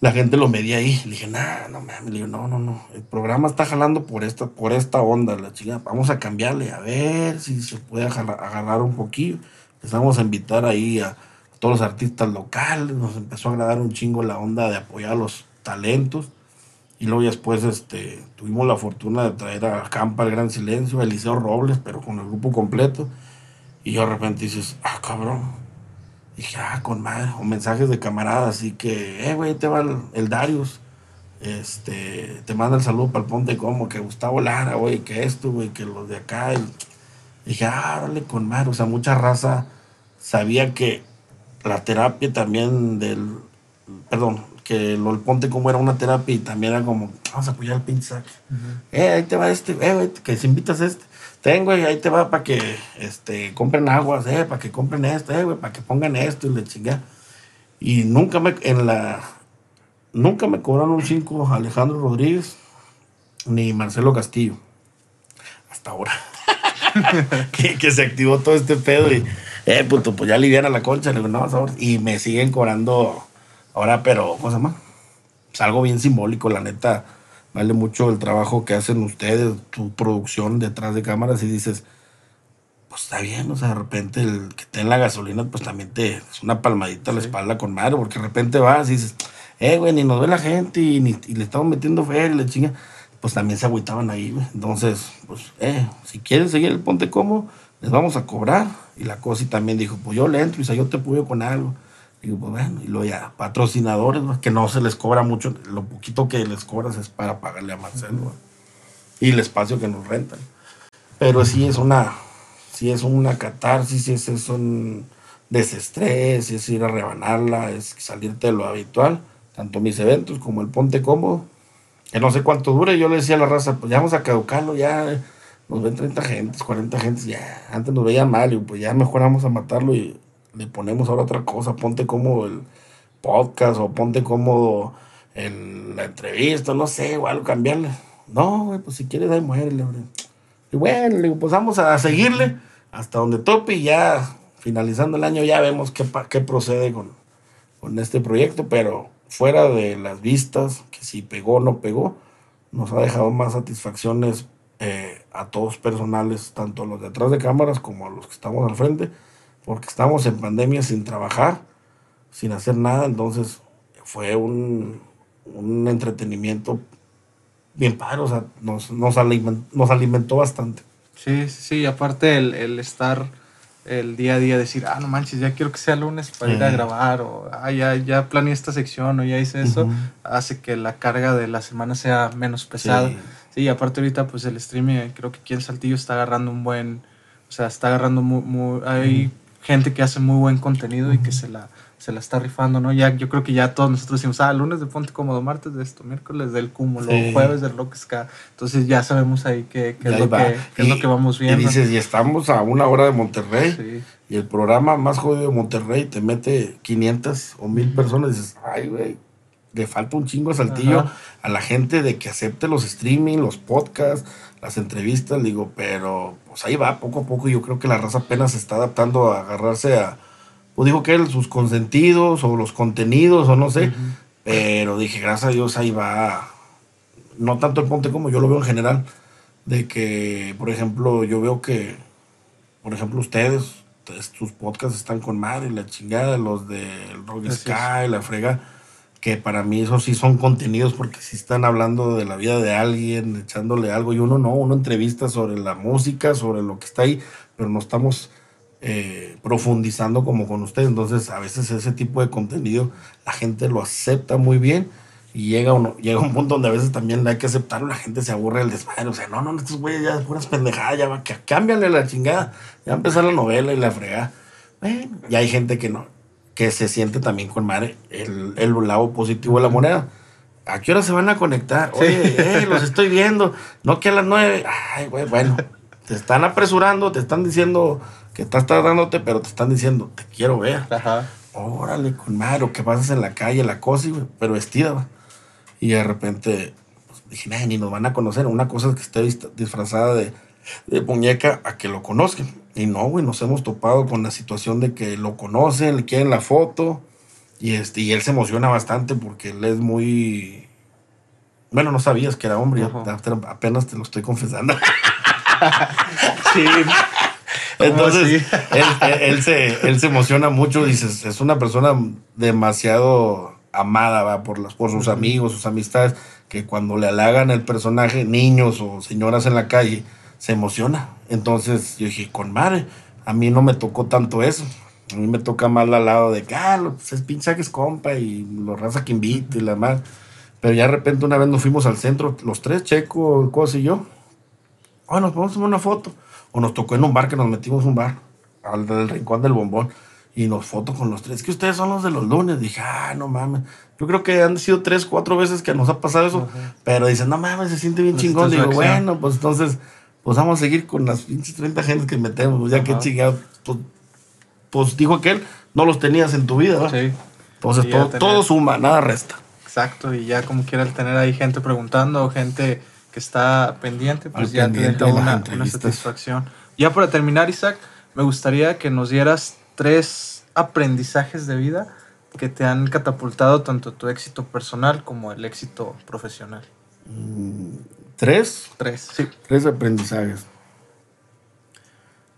C: la gente lo medía ahí. Le dije, nah, no mames. Digo, no, no, no. El programa está jalando por esta, por esta onda, la chica. Vamos a cambiarle, a ver si se puede agarrar un poquillo. Empezamos a invitar ahí a todos los artistas locales. Nos empezó a agradar un chingo la onda de apoyar los talentos. Y luego después este, tuvimos la fortuna de traer a Campa el Gran Silencio, a Eliseo Robles, pero con el grupo completo. Y yo de repente dices, ah, cabrón dije, ah, con madre, o mensajes de camaradas, así que, eh, güey, te va el, Darius, este, te manda el saludo para el Ponte Como, que Gustavo Lara, güey, que esto, güey, que los de acá. Dije, ah, dale con madre, o sea, mucha raza sabía que la terapia también del, perdón, que lo, el Ponte Como era una terapia y también era como, vamos a apoyar el pinche Eh, ahí te va este, eh, güey, que si invitas a este tengo y ahí te va para que este, compren aguas, eh, para que compren esto, eh, para que pongan esto y le chinga. Y nunca me, en la, nunca me cobraron un 5 Alejandro Rodríguez ni Marcelo Castillo. Hasta ahora. [laughs] [laughs] que, se activó todo este pedo y, eh, puto, pues ya aliviana la concha. Le digo, no, Y me siguen cobrando ahora, pero, ¿cómo se llama? Es algo bien simbólico, la neta vale mucho el trabajo que hacen ustedes, tu producción detrás de cámaras y dices, pues está bien, o sea, de repente el que te la gasolina, pues también te es una palmadita a la espalda con madre, porque de repente vas y dices, eh, güey, ni nos ve la gente y, ni, le estamos metiendo fe y la chinga, pues también se agüitaban ahí, güey. Entonces, pues, eh, si quieren seguir el ponte como, les vamos a cobrar. Y la cosa y también dijo, pues yo le entro y yo te apoyo con algo. Digo, pues bueno, y luego ya, patrocinadores, que no se les cobra mucho, lo poquito que les cobras es para pagarle a Marcelo, y el espacio que nos rentan. Pero sí es una, sí es una catarsis, sí es, un desestrés, es ir a rebanarla, es salirte de lo habitual, tanto mis eventos como el Ponte Cómodo, que no sé cuánto dure, yo le decía a la raza, pues ya vamos a caducarlo, ya nos ven 30 gentes, 40 gentes, ya, antes nos veían mal, y pues ya mejor vamos a matarlo y le ponemos ahora otra cosa, ponte como el podcast o ponte como el, la entrevista, no sé, o algo, cambiarle. No, güey, pues si quieres, ahí muérele, Y bueno, pues vamos a seguirle hasta donde tope y ya finalizando el año ya vemos qué, qué procede con, con este proyecto, pero fuera de las vistas, que si pegó o no pegó, nos ha dejado más satisfacciones eh, a todos personales, tanto a los detrás de cámaras como a los que estamos al frente porque estamos en pandemia sin trabajar, sin hacer nada, entonces fue un, entretenimiento bien padre, o sea, nos, nos, alimentó, bastante.
B: Sí, sí, aparte el, estar el día a día, decir, ah, no manches, ya quiero que sea lunes para ir a grabar, o ah, ya, ya planeé esta sección, o ya hice eso, hace que la carga de la semana sea menos pesada. Sí. Aparte ahorita pues el streaming, creo que aquí en Saltillo está agarrando un buen, o sea, está agarrando muy, muy hay gente que hace muy buen contenido y que se la, se la está rifando, ¿no? Ya, yo creo que ya todos nosotros decimos, ah, lunes de Ponte Cómodo, martes de esto, miércoles del Cúmulo, jueves del Rock Ska. Entonces ya sabemos ahí qué, es, lo que, es, lo que, vamos viendo.
C: Y dices, y estamos a una hora de Monterrey. Y el programa más jodido de Monterrey te mete 500 o 1000 personas. Y dices, ay, güey, le falta un chingo Saltillo a la gente de que acepte los streaming, los podcasts las entrevistas, digo, pero pues ahí va, poco a poco. Yo creo que la raza apenas se está adaptando a agarrarse a, pues digo que sus consentidos o los contenidos o no sé, pero dije, gracias a Dios ahí va, no tanto el ponte como yo lo veo en general, de que, por ejemplo, yo veo que, por ejemplo, ustedes, sus podcasts están con madre, la chingada, los del Rock Sky, la frega que para mí eso sí son contenidos porque si están hablando de la vida de alguien, echándole algo, y uno no, uno entrevista sobre la música, sobre lo que está ahí, pero no estamos eh, profundizando como con ustedes. Entonces, a veces ese tipo de contenido la gente lo acepta muy bien Y llega, uno, llega un punto donde a veces también hay que aceptarlo, la gente se aburre del desmadre. O sea, no, no, estos güeyes ya puras pendejadas, ya va, que cámbiale la chingada. Ya empezar la novela y la fregada. Bueno, y hay gente que no, que se siente también con madre el, el lado positivo de la moneda. ¿A qué hora se van a conectar? Oye, eh, los estoy viendo. No que a las nueve. Ay, güey, bueno. Te están apresurando, te están diciendo que estás tardándote, pero te están diciendo, te quiero ver.
B: Ajá.
C: Órale, con madre, o que pasas en la calle, la cosa, güey, pero vestida, va. Y de repente, pues, dije, "Nah, ni nos van a conocer. Una cosa es que esté disfrazada de, de muñeca a que lo conozcan. Y no, güey, nos hemos topado con la situación de que lo conocen, le quieren la foto. Y, este, y él se emociona bastante porque él es muy... Bueno, no sabías que era hombre, apenas te lo estoy confesando. [laughs]
B: Sí.
C: Entonces,
B: sí?
C: él, él- él se, él se emociona mucho, dices, es una persona demasiado amada va por, las, por sus amigos, sus amistades, que cuando le halagan el personaje, niños o señoras en la calle, se emociona. Entonces yo dije, con madre, a mí no me tocó tanto eso. A mí me toca más al lado de que, ah, pues es pinche que es compa y lo raza que invite y la madre. Pero ya de repente una vez nos fuimos al centro, los tres, Checo, Cosa y yo. Ah, nos podemos tomar una foto. O nos tocó en un bar que nos metimos un bar, al del rincón del bombón. Y nos foto con los tres. Que ustedes son los de los lunes. Dije, ah, no mames. Yo creo que han sido tres, cuatro veces que nos ha pasado eso. Pero dicen, no mames, se siente bien chingón. Digo,
B: acción.
C: bueno, pues entonces, pues vamos a seguir con las pinches 30 gentes que metemos. Ya que chingado. Pues, pues dijo aquel, no los tenías en tu vida, ¿verdad?
B: Sí.
C: Entonces todo,
B: tener-
C: todo suma, nada resta.
B: Exacto, y ya como quiera el tener ahí gente preguntando o gente que está pendiente, pues
C: Al
B: ya
C: pendiente
B: te
C: las
B: una, satisfacción. Ya para terminar, Isaac, me gustaría que nos dieras tres aprendizajes de vida que te han catapultado tanto tu éxito personal como el éxito profesional.
C: Tres,
B: Tres. Sí.
C: Tres aprendizajes.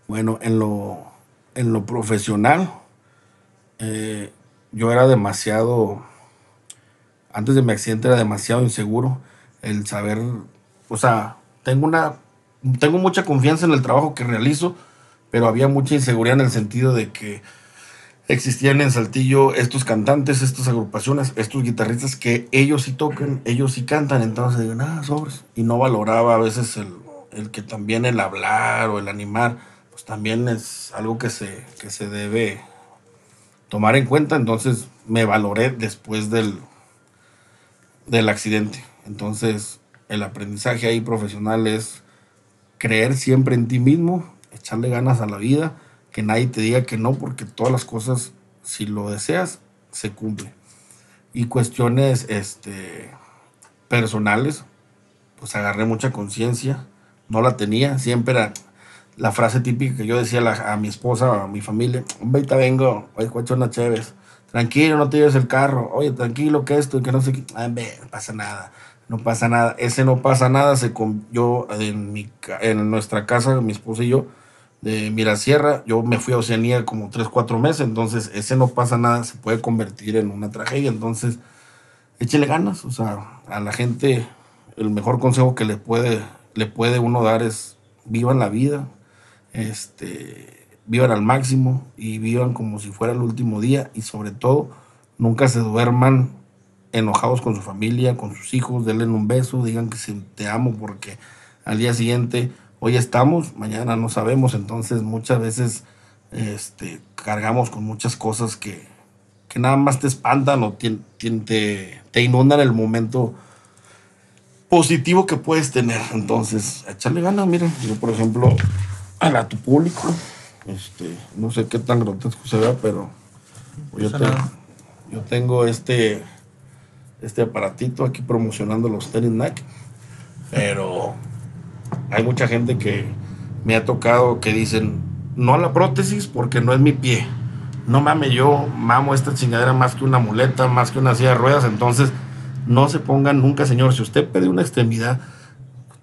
C: Bueno, en lo, en lo profesional, eh, yo era demasiado, antes de mi accidente era demasiado inseguro el saber, o sea, tengo una, tengo mucha confianza en el trabajo que realizo, pero había mucha inseguridad en el sentido de que existían en Saltillo estos cantantes, estas agrupaciones, estos guitarristas que ellos sí tocan, ellos sí cantan, entonces digo, nada, sobres. Y no valoraba a veces el, el que también el hablar o el animar, pues también es algo que se, que se debe tomar en cuenta. Entonces me valoré después del, del accidente. Entonces el aprendizaje ahí profesional es creer siempre en ti mismo, echarle ganas a la vida, que nadie te diga que no, porque todas las cosas, si lo deseas, se cumplen. Y cuestiones este, personales, pues agarré mucha conciencia, no la tenía, siempre era la frase típica que yo decía a, mi esposa, a mi familia, hombre, vengo, oye, cuacho chéves, tranquilo, no te lleves el carro, oye, tranquilo, que esto que no sé qué, "Ah, hombre, no pasa nada, no pasa nada, ese no pasa nada, se yo en, mi, en nuestra casa, mi esposa y yo, de Mirasierra, yo me fui a Oceanía como 3, 4 meses, entonces ese no pasa nada, se puede convertir en una tragedia, entonces échele ganas, o sea, a la gente el mejor consejo que le puede, le puede uno dar es vivan la vida, este, vivan al máximo y vivan como si fuera el último día y sobre todo nunca se duerman enojados con su familia, con sus hijos, denle un beso, digan que te amo porque al día siguiente, hoy estamos, mañana no sabemos, entonces muchas veces este, cargamos con muchas cosas que, que nada más te espantan o tien- te, te inundan el momento positivo que puedes tener. Entonces, echarle ganas, mira, yo por ejemplo, a, la- a tu público, este, no sé qué tan grotesco se vea, pero yo, te- yo tengo este, este aparatito aquí promocionando los tenis Nike, pero hay mucha gente que me ha tocado que dicen, no a la prótesis porque no es mi pie. No mames, yo mamo esta chingadera más que una muleta, más que una silla de ruedas, entonces no se pongan nunca, señor, si usted pide una extremidad,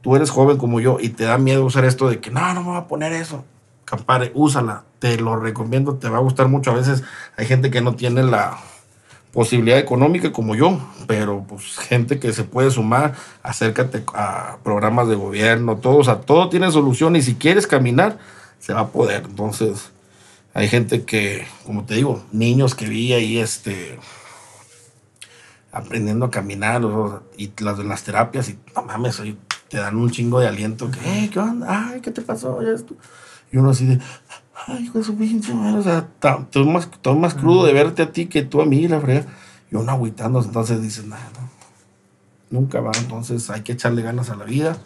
C: tú eres joven como yo y te da miedo usar esto de que no, no me voy a poner eso. Campare, úsala, te lo recomiendo, te va a gustar mucho. A veces hay gente que no tiene la posibilidad económica como yo, pero pues gente que se puede sumar, acércate a programas de gobierno, todo, o sea, todo tiene solución y si quieres caminar, se va a poder. Entonces, hay gente que, como te digo, niños que vi ahí, este, aprendiendo a caminar y las las terapias y no mames, te dan un chingo de aliento que, "Eh, ¿qué onda? ¿qué te pasó? Y uno así de, ay, hijo de su pinche madre, o sea, todo más, todo más crudo de verte a ti que tú a mí, la frega. Y uno agüitándose, entonces dices, nada, no, nunca va, entonces hay que echarle ganas a la vida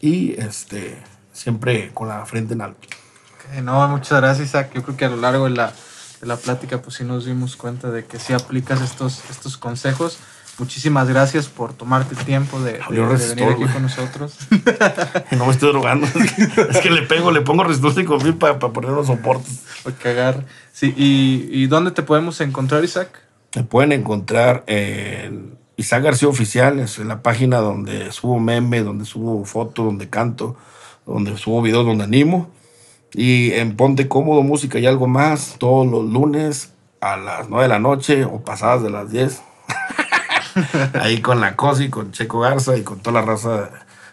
C: y este, siempre con la frente en alto.
B: Ok, no, muchas gracias, Isaac. Yo creo que a lo largo de la, de la plática, pues sí nos dimos cuenta de que sí aplicas estos, estos consejos. Muchísimas gracias por tomarte el tiempo de, de-
C: Abrió
B: de
C: resistor,
B: venir aquí con nosotros. [laughs]
C: No me estoy drogando, es que, es que le pego, le pongo resistol y confío para poner los soportes.
B: Por cagar. Sí, y, ¿y dónde te podemos encontrar, Isaac?
C: Me pueden encontrar en Isaac García Oficial, es la página donde subo meme, donde subo fotos, donde canto, donde subo videos, donde animo. Y en Ponte Cómodo, Música y algo más, todos los lunes a las 9 de la noche o pasadas de las 10. [laughs] [laughs] Ahí con la COSI, con Checo Garza y con toda la raza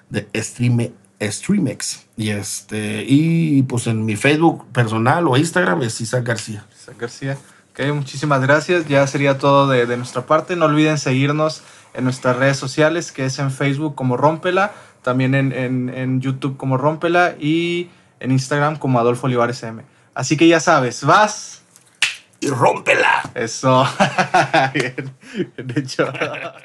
C: de Streame, Streamex. Y, este, y pues en mi Facebook personal o Instagram es Isaac García.
B: Isaac García. Ok, muchísimas gracias. Ya sería todo de, nuestra parte. No olviden seguirnos en nuestras redes sociales, que es en Facebook como Rómpela, también en, en, en YouTube como Rómpela y en Instagram como Adolfo Olivares M. Así que ya sabes, vas.
C: Y rómpela.
B: Eso. [laughs] bien, bien hecho. [laughs]